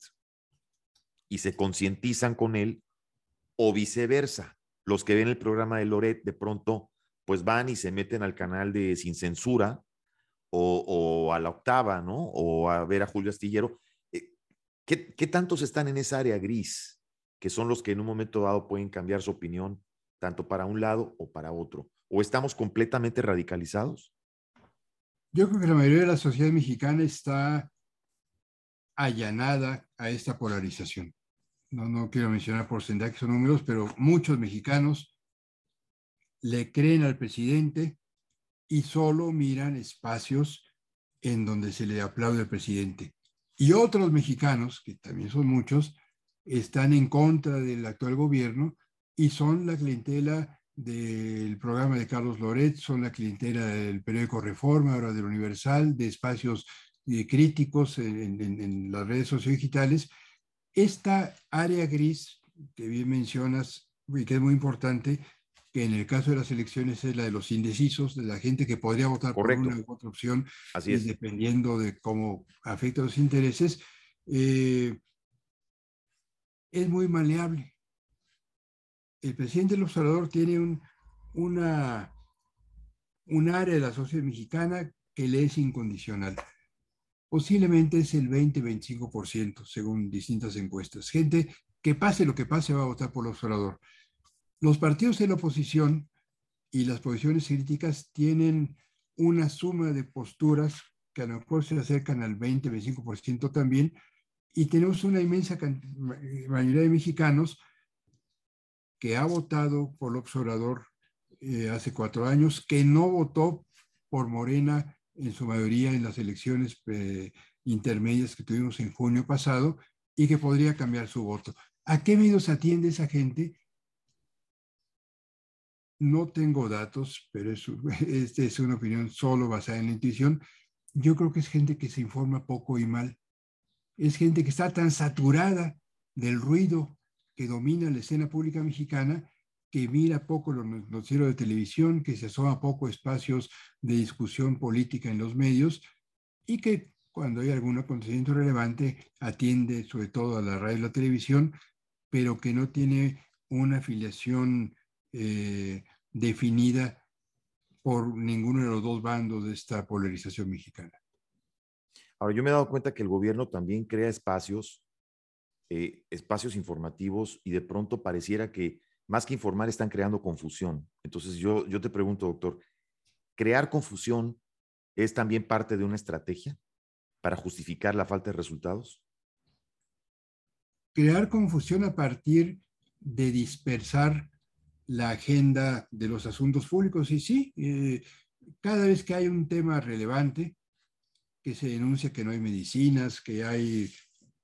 y se concientizan con él o viceversa. Los que ven el programa de Loret de pronto pues van y se meten al canal de Sin Censura o, a la octava, ¿no? O a ver a Julio Astillero. Eh, ¿Qué, ¿Qué tantos están en esa área gris? Que son los que en un momento dado pueden cambiar su opinión, tanto para un lado o para otro. ¿O estamos completamente radicalizados? Yo creo que la mayoría de la sociedad mexicana está allanada a esta polarización. No, no quiero mencionar porcentajes o números, pero muchos mexicanos le creen al presidente y solo miran espacios en donde se le aplaude al presidente. Y otros mexicanos, que también son muchos, están en contra del actual gobierno y son la clientela del programa de Carlos Loret, son la clientela del periódico Reforma, ahora del Universal, de espacios eh, críticos en, las redes sociodigitales. Esta área gris que bien mencionas y que es muy importante, que en el caso de las elecciones es la de los indecisos, de la gente que podría votar por una u otra opción, Así es. dependiendo de cómo afecta los intereses, eh, es muy maleable el presidente del observador tiene un, una, un área de la sociedad mexicana que le es incondicional. Posiblemente es el 20-25%, según distintas encuestas. Gente que pase lo que pase va a votar por el observador. Los partidos de la oposición y las posiciones críticas tienen una suma de posturas que a lo mejor se acercan al 20-25% también, y tenemos una inmensa mayoría de mexicanos que ha votado por el Obrador eh, hace cuatro años, que no votó por Morena en su mayoría en las elecciones eh, intermedias que tuvimos en junio pasado y que podría cambiar su voto. ¿A qué medios atiende esa gente? No tengo datos, pero es, [laughs] esta es una opinión solo basada en la intuición. Yo creo que es gente que se informa poco y mal. Es gente que está tan saturada del ruido que domina la escena pública mexicana, que mira poco los noticieros de televisión, que se asoma poco espacios de discusión política en los medios y que cuando hay algún acontecimiento relevante atiende sobre todo a la radio y la televisión, pero que no tiene una afiliación eh, definida por ninguno de los dos bandos de esta polarización mexicana. Ahora, yo me he dado cuenta que el gobierno también crea espacios eh, espacios informativos y de pronto pareciera que más que informar están creando confusión. Entonces yo, yo te pregunto, doctor, ¿crear confusión es también parte de una estrategia para justificar la falta de resultados? Crear confusión a partir de dispersar la agenda de los asuntos públicos. Y sí, eh, cada vez que hay un tema relevante, que se denuncia que no hay medicinas, que hay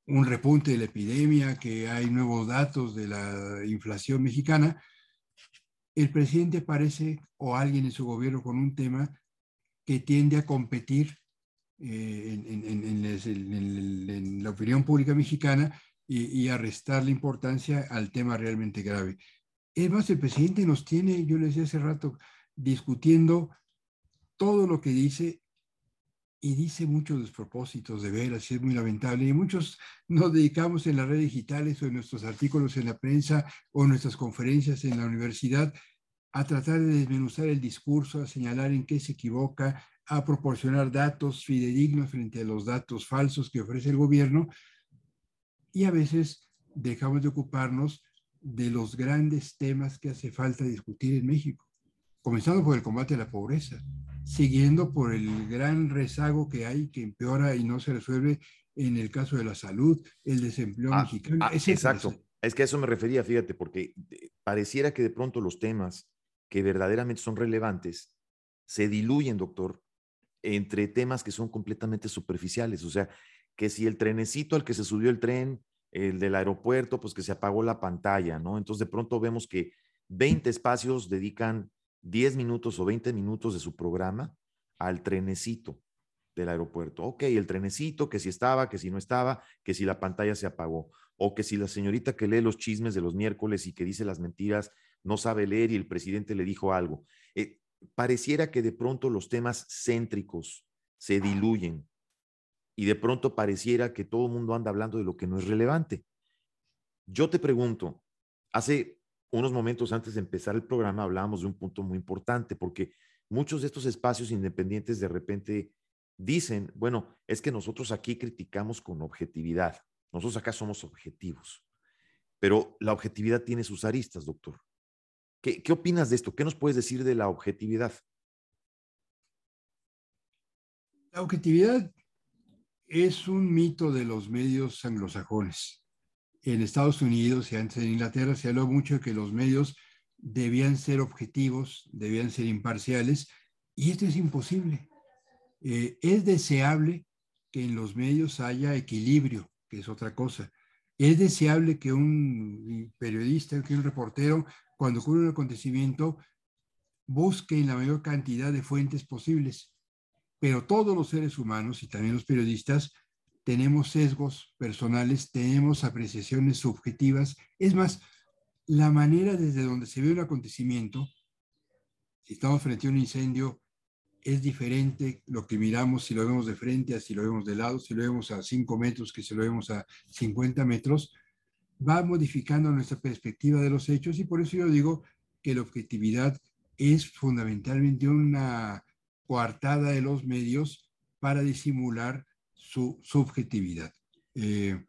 un repunte de la epidemia, que hay nuevos datos de la inflación mexicana, el presidente parece, o alguien en su gobierno con un tema que tiende a competir eh, en, la opinión pública mexicana y, y, a restarle importancia al tema realmente grave. Es más, el presidente nos tiene, yo le decía hace rato, discutiendo todo lo que dice y dice muchos despropósitos de veras, y es muy lamentable. Y muchos nos dedicamos en las redes digitales o en nuestros artículos en la prensa o en nuestras conferencias en la universidad a tratar de desmenuzar el discurso, a señalar en qué se equivoca, a proporcionar datos fidedignos frente a los datos falsos que ofrece el gobierno y a veces dejamos de ocuparnos de los grandes temas que hace falta discutir en México, comenzando por el combate a la pobreza, siguiendo por el gran rezago que hay que empeora y no se resuelve en el caso de la salud, el desempleo ah, mexicano. Ah, exacto. Es que a eso me refería, fíjate, porque pareciera que de pronto los temas que verdaderamente son relevantes se diluyen, doctor, entre temas que son completamente superficiales. O sea, que si el trenecito al que se subió el tren, el del aeropuerto, pues que se apagó la pantalla, ¿no? Entonces de pronto vemos que 20 espacios dedican 10 minutos o 20 minutos de su programa al trenecito del aeropuerto. Ok, el trenecito, que si estaba, que si no estaba, que si la pantalla se apagó, o que si la señorita que lee los chismes de los miércoles y que dice las mentiras no sabe leer y el presidente le dijo algo. Eh, pareciera que de pronto los temas céntricos se diluyen y de pronto pareciera que todo el mundo anda hablando de lo que no es relevante. Yo te pregunto, hace unos momentos antes de empezar el programa hablábamos de un punto muy importante porque muchos de estos espacios independientes de repente dicen, bueno, es que nosotros aquí criticamos con objetividad, nosotros acá somos objetivos, pero la objetividad tiene sus aristas, doctor. ¿Qué, ¿Qué, opinas de esto? ¿Qué nos puedes decir de la objetividad? La objetividad es un mito de los medios anglosajones. En Estados Unidos y antes en Inglaterra se habló mucho de que los medios debían ser objetivos, debían ser imparciales, y esto es imposible. Eh, es deseable que en los medios haya equilibrio, que es otra cosa. Es deseable que un periodista, que un reportero, cuando ocurre un acontecimiento, busque la mayor cantidad de fuentes posibles pero todos los seres humanos y también los periodistas tenemos sesgos personales, tenemos apreciaciones subjetivas. Es más, la manera desde donde se ve un acontecimiento, si estamos frente a un incendio, es diferente lo que miramos si lo vemos de frente, a si lo vemos de lado, si lo vemos a 5 metros, que si lo vemos a 50 metros, va modificando nuestra perspectiva de los hechos y por eso yo digo que la objetividad es fundamentalmente una coartada de los medios para disimular su subjetividad. Eh,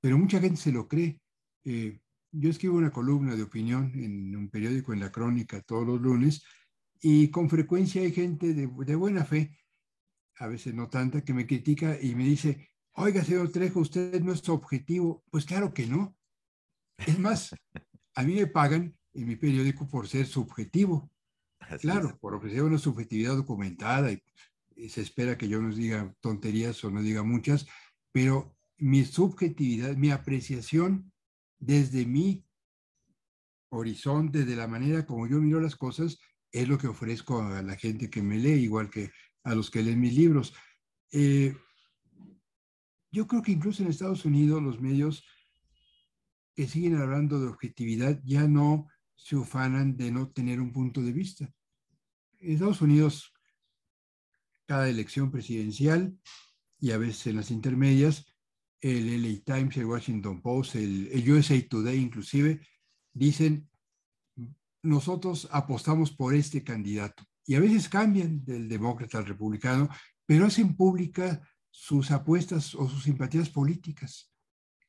pero mucha gente se lo cree. Eh, yo escribo una columna de opinión en un periódico en la crónica todos los lunes y con frecuencia hay gente de, buena fe, a veces no tanta, que me critica y me dice, oiga, señor Trejo, usted no es objetivo. Pues claro que no. Es más, a mí me pagan en mi periódico por ser subjetivo claro, por ofrecer una subjetividad documentada y, se espera que yo nos diga tonterías o no diga muchas, pero mi subjetividad, mi apreciación desde mi horizonte, de la manera como yo miro las cosas, es lo que ofrezco a la gente que me lee, igual que a los que leen mis libros. Eh, yo creo que incluso en Estados Unidos los medios que siguen hablando de objetividad ya no se ufanan de no tener un punto de vista. En Estados Unidos, cada elección presidencial y a veces en las intermedias, el LA Times, el Washington Post, el, USA Today inclusive, dicen, nosotros apostamos por este candidato. Y a veces cambian del demócrata al republicano, pero hacen pública sus apuestas o sus simpatías políticas.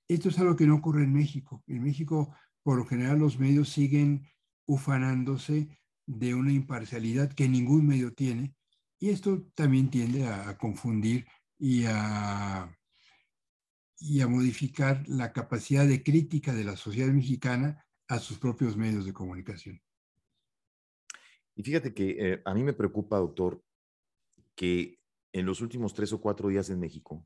Esto es algo que no ocurre en México. En México por lo general los medios siguen ufanándose de una imparcialidad que ningún medio tiene y esto también tiende a, confundir y a, y a modificar la capacidad de crítica de la sociedad mexicana a sus propios medios de comunicación. Y fíjate que eh, a mí me preocupa, doctor, que en los últimos tres o cuatro días en México,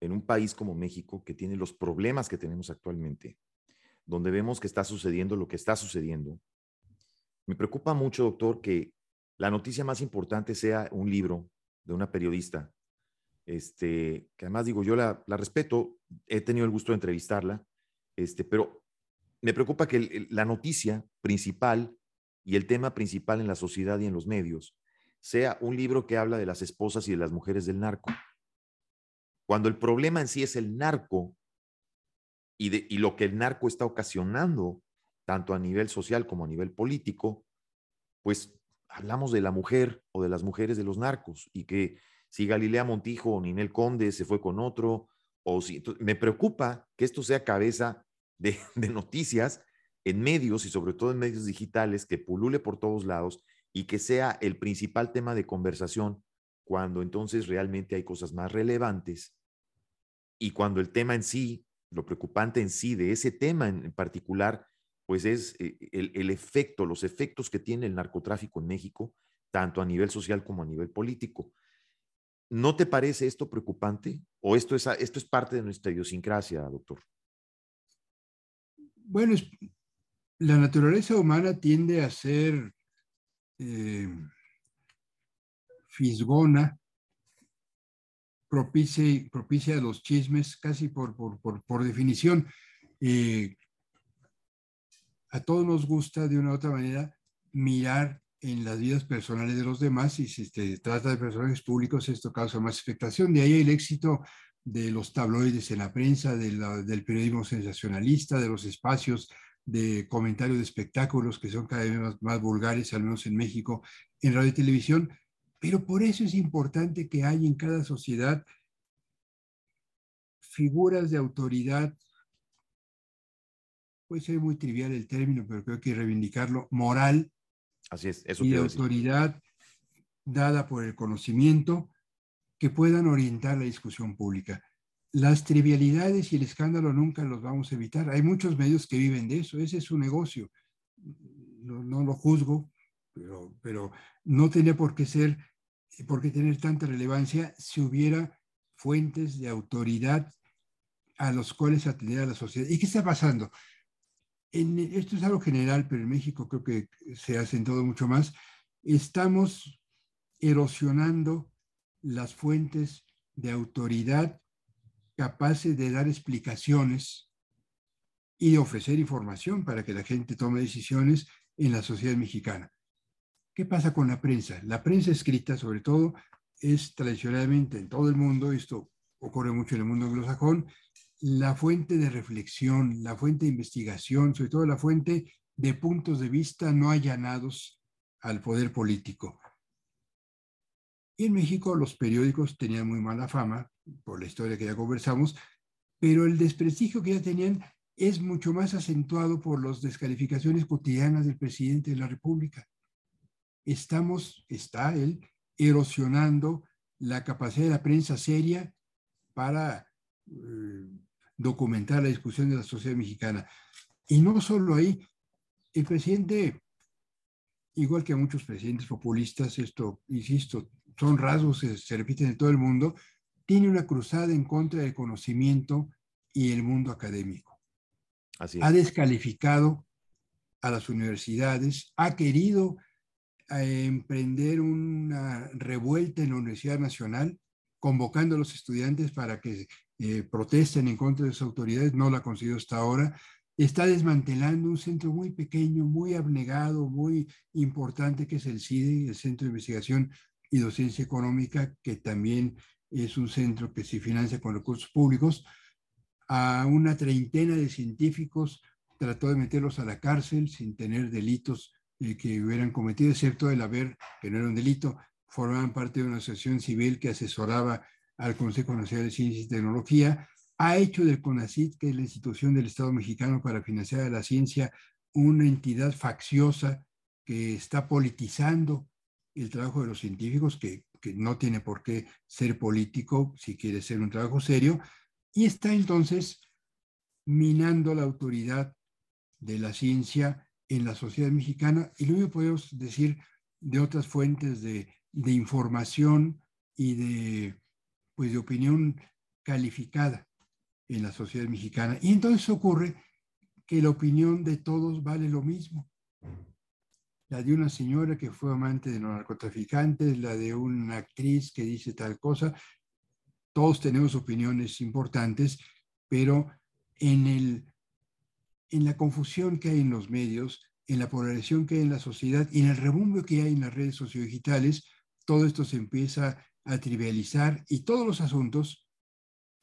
en un país como México, que tiene los problemas que tenemos actualmente, donde vemos que está sucediendo lo que está sucediendo. Me preocupa mucho, doctor, que la noticia más importante sea un libro de una periodista, este, que además digo, yo la, respeto, he tenido el gusto de entrevistarla, este, pero me preocupa que la noticia principal y el tema principal en la sociedad y en los medios sea un libro que habla de las esposas y de las mujeres del narco. Cuando el problema en sí es el narco, y, lo que el narco está ocasionando, tanto a nivel social como a nivel político, pues hablamos de la mujer o de las mujeres de los narcos y que si Galilea Montijo o Ninel Conde se fue con otro, o si me preocupa que esto sea cabeza de, [laughs] de noticias en medios y sobre todo en medios digitales que pulule por todos lados y que sea el principal tema de conversación cuando entonces realmente hay cosas más relevantes y cuando el tema en sí, lo preocupante en sí de ese tema en particular, pues es eh, el, el, efecto, los efectos que tiene el narcotráfico en México, tanto a nivel social como a nivel político. ¿No te parece esto preocupante? ¿O esto es, esto es parte de nuestra idiosincrasia, doctor? Bueno, la naturaleza humana tiende a ser eh, fisgona, propicia, propicia los chismes casi por, por, por, por definición. Eh, a todos nos gusta de una u otra manera mirar en las vidas personales de los demás y si se trata de personajes públicos esto causa más expectación. De ahí el éxito de los tabloides en la prensa, del periodismo sensacionalista, de los espacios de comentarios de espectáculos que son cada vez más, más, vulgares, al menos en México, en radio y televisión. Pero por eso es importante que haya en cada sociedad figuras de autoridad puede ser muy trivial el término, pero creo que hay que reivindicarlo, moral Así es, eso y de autoridad dada por el conocimiento que puedan orientar la discusión pública. Las trivialidades y el escándalo nunca los vamos a evitar. Hay muchos medios que viven de eso, ese es su negocio. No, no lo juzgo, pero, pero no tiene por qué ser, por qué tener tanta relevancia si hubiera fuentes de autoridad a los cuales atender a la sociedad. ¿Y qué está pasando? En, esto es algo general, pero en México creo que se ha acentuado mucho más, estamos erosionando las fuentes de autoridad capaces de dar explicaciones y ofrecer información para que la gente tome decisiones en la sociedad mexicana. ¿Qué pasa con la prensa? La prensa escrita, sobre todo, es tradicionalmente en todo el mundo, esto ocurre mucho en el mundo anglosajón, la fuente de reflexión, la fuente de investigación, sobre todo la fuente de puntos de vista no allanados al poder político. Y en México los periódicos tenían muy mala fama, por la historia que ya conversamos, pero el desprestigio que ya tenían es mucho más acentuado por las descalificaciones cotidianas del presidente de la República. Estamos, está él, erosionando la capacidad de la prensa seria para eh, documentar la discusión de la sociedad mexicana. Y no solo ahí, el presidente, igual que muchos presidentes populistas, esto, insisto, son rasgos que se repiten en todo el mundo, tiene una cruzada en contra del conocimiento y el mundo académico. Así ha descalificado a las universidades, ha querido eh, emprender una revuelta en la Universidad Nacional, convocando a los estudiantes para que eh, protesten en contra de sus autoridades, no la ha conseguido hasta ahora. Está desmantelando un centro muy pequeño, muy abnegado, muy importante, que es el CIDE, el Centro de Investigación y Docencia Económica, que también es un centro que se financia con recursos públicos. A una treintena de científicos trató de meterlos a la cárcel sin tener delitos eh, que hubieran cometido, excepto el haber, que no era un delito, formaban parte de una asociación civil que asesoraba al Consejo Nacional de Ciencia y Tecnología, ha hecho del CONACYT, que es la institución del Estado mexicano para financiar a la ciencia, una entidad facciosa que está politizando el trabajo de los científicos, que, que no tiene por qué ser político si quiere ser un trabajo serio, y está entonces minando la autoridad de la ciencia en la sociedad mexicana. Y mismo podemos decir de otras fuentes de, de información y de pues, de opinión calificada en la sociedad mexicana. Y entonces ocurre que la opinión de todos vale lo mismo. La de una señora que fue amante de los narcotraficantes, la de una actriz que dice tal cosa. Todos tenemos opiniones importantes, pero en, el, en la confusión que hay en los medios, en la polarización que hay en la sociedad y en el rebumbio que hay en las redes sociodigitales, todo esto se empieza a trivializar y todos los asuntos,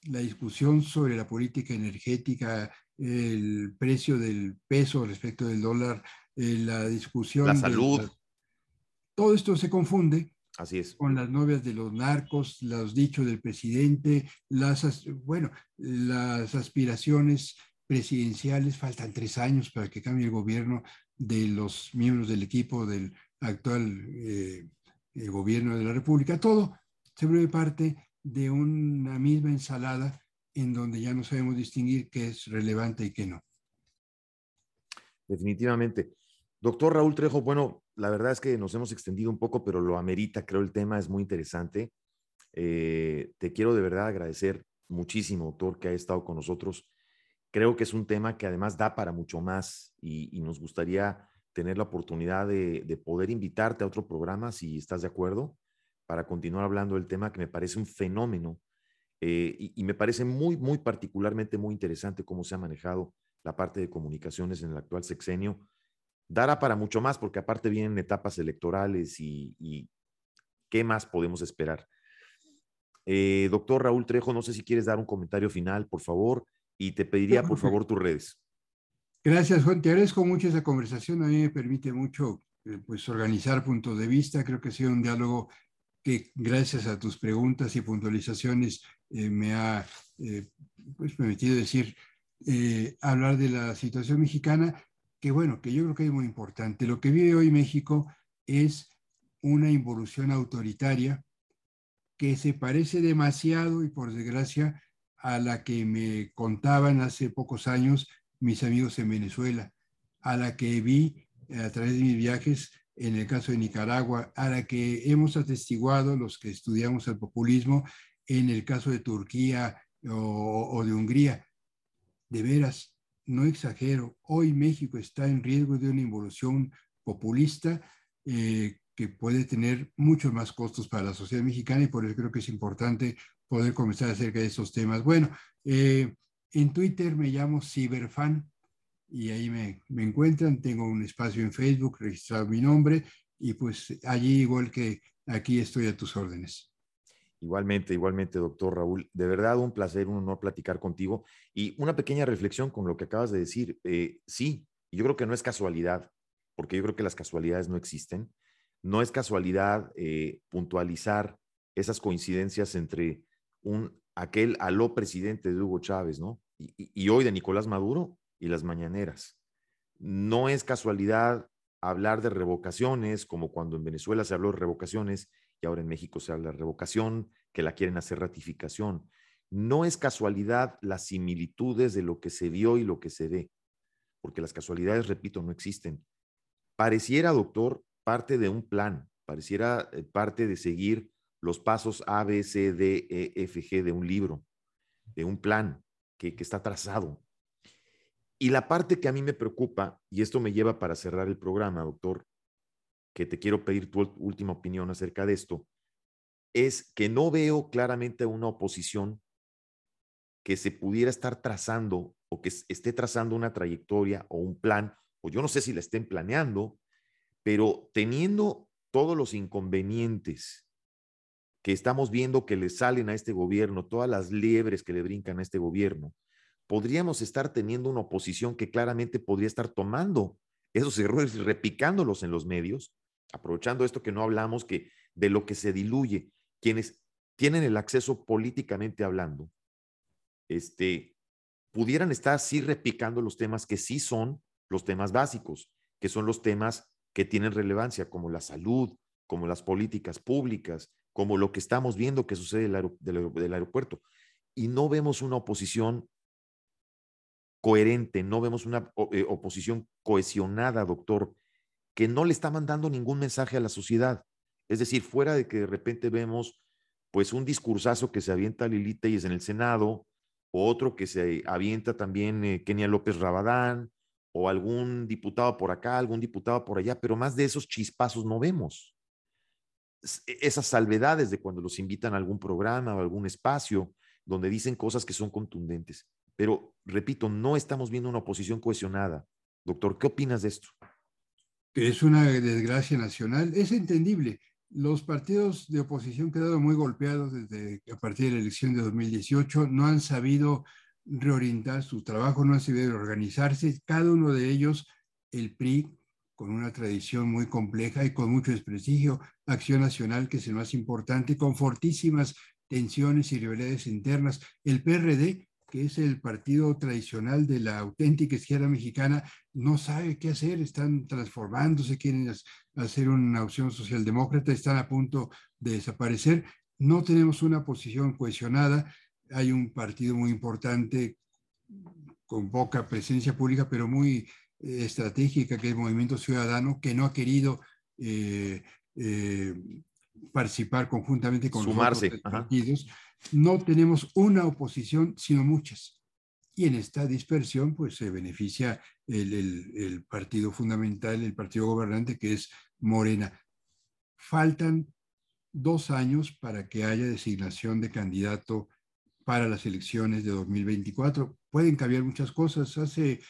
la discusión sobre la política energética, el precio del peso respecto del dólar, eh, la discusión... La salud. todo esto se confunde Así es. con las novias de los narcos, los dichos del presidente, las, bueno, las aspiraciones presidenciales. Faltan tres años para que cambie el gobierno de los miembros del equipo del actual eh, eh, gobierno de la República. Todo se vuelve parte de una misma ensalada en donde ya no sabemos distinguir qué es relevante y qué no. Definitivamente. Doctor Raúl Trejo, bueno, la verdad es que nos hemos extendido un poco, pero lo amerita, creo el tema es muy interesante. Eh, te quiero de verdad agradecer muchísimo, doctor, que ha estado con nosotros. Creo que es un tema que además da para mucho más y, nos gustaría tener la oportunidad de, poder invitarte a otro programa, si estás de acuerdo, para continuar hablando del tema que me parece un fenómeno eh, y, y, me parece muy, muy particularmente muy interesante cómo se ha manejado la parte de comunicaciones en el actual sexenio dará para mucho más, porque aparte vienen etapas electorales y, ¿qué más podemos esperar? Eh, doctor Raúl Trejo, no sé si quieres dar un comentario final, por favor, y te pediría, por favor, tus redes. Gracias, Juan. Te agradezco mucho esa conversación. A mí me permite mucho eh, pues, organizar puntos de vista. Creo que ha sido un diálogo que, gracias a tus preguntas y puntualizaciones, eh, me ha pues, permitido decir, hablar de la situación mexicana que bueno, que yo creo que es muy importante. Lo que vive hoy México es una involución autoritaria que se parece demasiado y por desgracia a la que me contaban hace pocos años mis amigos en Venezuela, a la que vi a través de mis viajes en el caso de Nicaragua, a la que hemos atestiguado los que estudiamos el populismo en el caso de Turquía o, o de Hungría. De veras, no exagero, hoy México está en riesgo de una involución populista eh, que puede tener muchos más costos para la sociedad mexicana y por eso creo que es importante poder conversar acerca de esos temas. Bueno, eh, en Twitter me llamo Ciberfan y ahí me, me encuentran. Tengo un espacio en Facebook registrado mi nombre y pues allí igual que aquí estoy a tus órdenes. Igualmente, igualmente, doctor Raúl. De verdad, un placer, un honor platicar contigo. Y una pequeña reflexión con lo que acabas de decir. Eh, sí, yo creo que no es casualidad, porque yo creo que las casualidades no existen. No es casualidad eh, puntualizar esas coincidencias entre un, aquel aló presidente de Hugo Chávez, ¿no? Y, y hoy de Nicolás Maduro y las mañaneras. No es casualidad hablar de revocaciones, como cuando en Venezuela se habló de revocaciones y ahora en México se habla de revocación, que la quieren hacer ratificación. No es casualidad las similitudes de lo que se vio y lo que se ve, porque las casualidades, repito, no existen. Pareciera, doctor, parte de un plan, pareciera eh, parte de seguir los pasos A, B, C, D, E, F, G de un libro, de un plan que, que está trazado. Y la parte que a mí me preocupa, y esto me lleva para cerrar el programa, doctor, que te quiero pedir tu última opinión acerca de esto, es que no veo claramente una oposición que se pudiera estar trazando o que esté trazando una trayectoria o un plan, o yo no sé si la estén planeando, pero teniendo todos los inconvenientes que estamos viendo que le salen a este gobierno, todas las liebres que le brincan a este gobierno, podríamos estar teniendo una oposición que claramente podría estar tomando esos errores y repicándolos en los medios aprovechando esto que no hablamos, que de lo que se diluye, quienes tienen el acceso políticamente hablando, este, pudieran estar sí repicando los temas que sí son los temas básicos, que son los temas que tienen relevancia, como la salud, como las políticas públicas, como lo que estamos viendo que sucede del, aeropuerto. Y no vemos una oposición coherente, no vemos una eh, oposición cohesionada, doctor, que no le está mandando ningún mensaje a la sociedad. Es decir, fuera de que de repente vemos pues un discursazo que se avienta Lili es en el Senado, o otro que se avienta también eh, Kenia López Rabadán, o algún diputado por acá, algún diputado por allá, pero más de esos chispazos no vemos. E, esas salvedades de cuando los invitan a algún programa o algún espacio donde dicen cosas que son contundentes. Pero, repito, no estamos viendo una oposición cohesionada. Doctor, ¿qué opinas de esto? que es una desgracia nacional, es entendible. Los partidos de oposición quedaron muy golpeados desde a partir de la elección de 2018, no han sabido reorientar su trabajo, no han sabido organizarse. Cada uno de ellos, el PRI con una tradición muy compleja y con mucho desprestigio. Acción Nacional, que es el más importante, con fortísimas tensiones y rivalidades internas. El PRD, que es el partido tradicional de la auténtica izquierda mexicana, no sabe qué hacer, están transformándose, quieren hacer una opción socialdemócrata, están a punto de desaparecer. No tenemos una posición cohesionada, hay un partido muy importante con poca presencia pública, pero muy eh, estratégica, que es Movimiento Ciudadano, que no ha querido eh, eh, participar conjuntamente con los partidos. No tenemos una oposición, sino muchas. Y en esta dispersión, pues se beneficia el, el partido fundamental, el partido gobernante, que es Morena. Faltan dos años para que haya designación de candidato para las elecciones de 2024. Pueden cambiar muchas cosas. Hace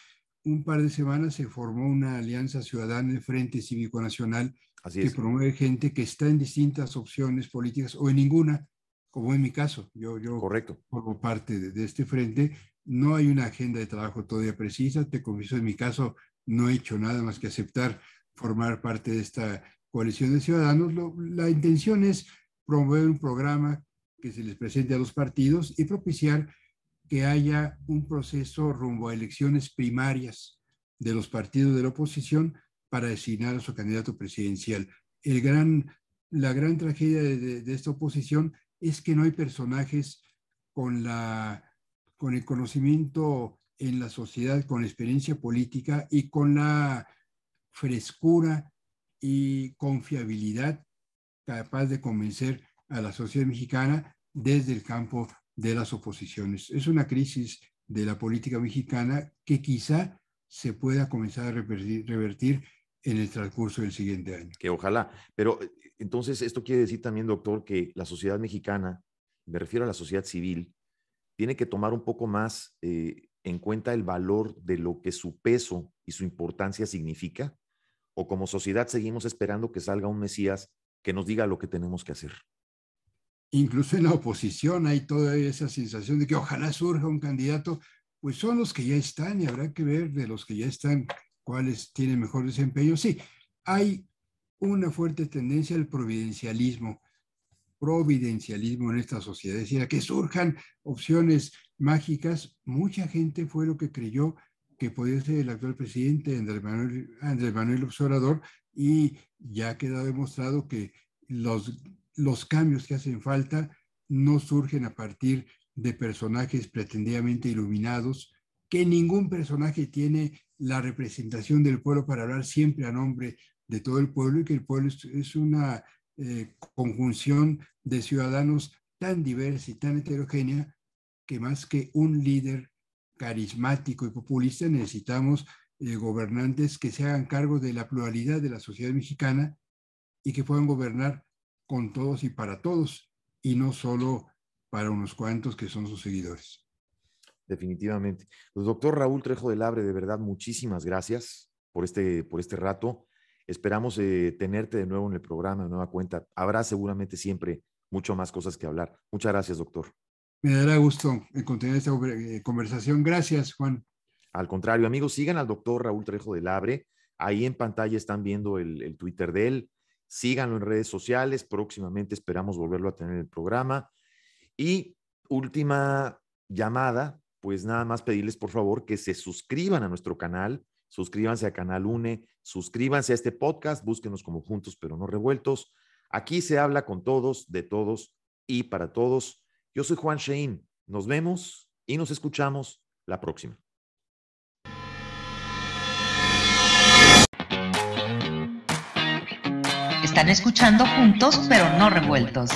un par de semanas se formó una alianza ciudadana, el Frente Cívico Nacional, que promueve gente que está en distintas opciones políticas o en ninguna, como en mi caso. Yo, yo Correcto. formo parte de, este frente. No hay una agenda de trabajo todavía precisa. Te confieso, en mi caso, no he hecho nada más que aceptar formar parte de esta coalición de ciudadanos. la intención es promover un programa que se les presente a los partidos y propiciar que haya un proceso rumbo a elecciones primarias de los partidos de la oposición para designar a su candidato presidencial. El gran, la gran tragedia de, esta oposición es que no hay personajes con, la, con el conocimiento en la sociedad, con experiencia política y con la frescura y confiabilidad capaz de convencer a la sociedad mexicana desde el campo de las oposiciones. Es una crisis de la política mexicana que quizá se pueda comenzar a revertir, en el transcurso del siguiente año. Que ojalá, pero entonces esto quiere decir también, doctor, que la sociedad mexicana, me refiero a la sociedad civil, tiene que tomar un poco más eh, en cuenta el valor de lo que su peso y su importancia significa, o como sociedad seguimos esperando que salga un Mesías que nos diga lo que tenemos que hacer incluso en la oposición hay toda esa sensación de que ojalá surja un candidato, pues son los que ya están y habrá que ver de los que ya están cuáles tienen mejor desempeño. Sí, hay una fuerte tendencia al providencialismo, providencialismo en esta sociedad, es decir, a que surjan opciones mágicas. Mucha gente fue lo que creyó que podía ser el actual presidente Andrés Manuel, Andrés Manuel Observador y ya ha quedado demostrado que los los cambios que hacen falta no surgen a partir de personajes pretendidamente iluminados, que ningún personaje tiene la representación del pueblo para hablar siempre a nombre de todo el pueblo y que el pueblo es, una eh, conjunción de ciudadanos tan diversa y tan heterogénea que más que un líder carismático y populista necesitamos eh, gobernantes que se hagan cargo de la pluralidad de la sociedad mexicana y que puedan gobernar con todos y para todos, y no solo para unos cuantos que son sus seguidores. Definitivamente. Pues, doctor Raúl Trejo del Abre, de verdad, muchísimas gracias por este, por este rato. Esperamos eh, tenerte de nuevo en el programa, de nueva cuenta. Habrá seguramente siempre mucho más cosas que hablar. Muchas gracias, doctor. Me dará gusto continuar esta eh, conversación. Gracias, Juan. Al contrario, amigos, sigan al doctor Raúl Trejo del Abre. Ahí en pantalla están viendo el, el Twitter de él. Síganlo en redes sociales. Próximamente esperamos volverlo a tener en el programa. Y última llamada, pues nada más pedirles por favor que se suscriban a nuestro canal, suscríbanse a Canal UNE, suscríbanse a este podcast, búsquenos como juntos pero no revueltos. Aquí se habla con todos, de todos y para todos. Yo soy Juan Shein. Nos vemos y nos escuchamos la próxima. Están escuchando juntos pero no revueltos.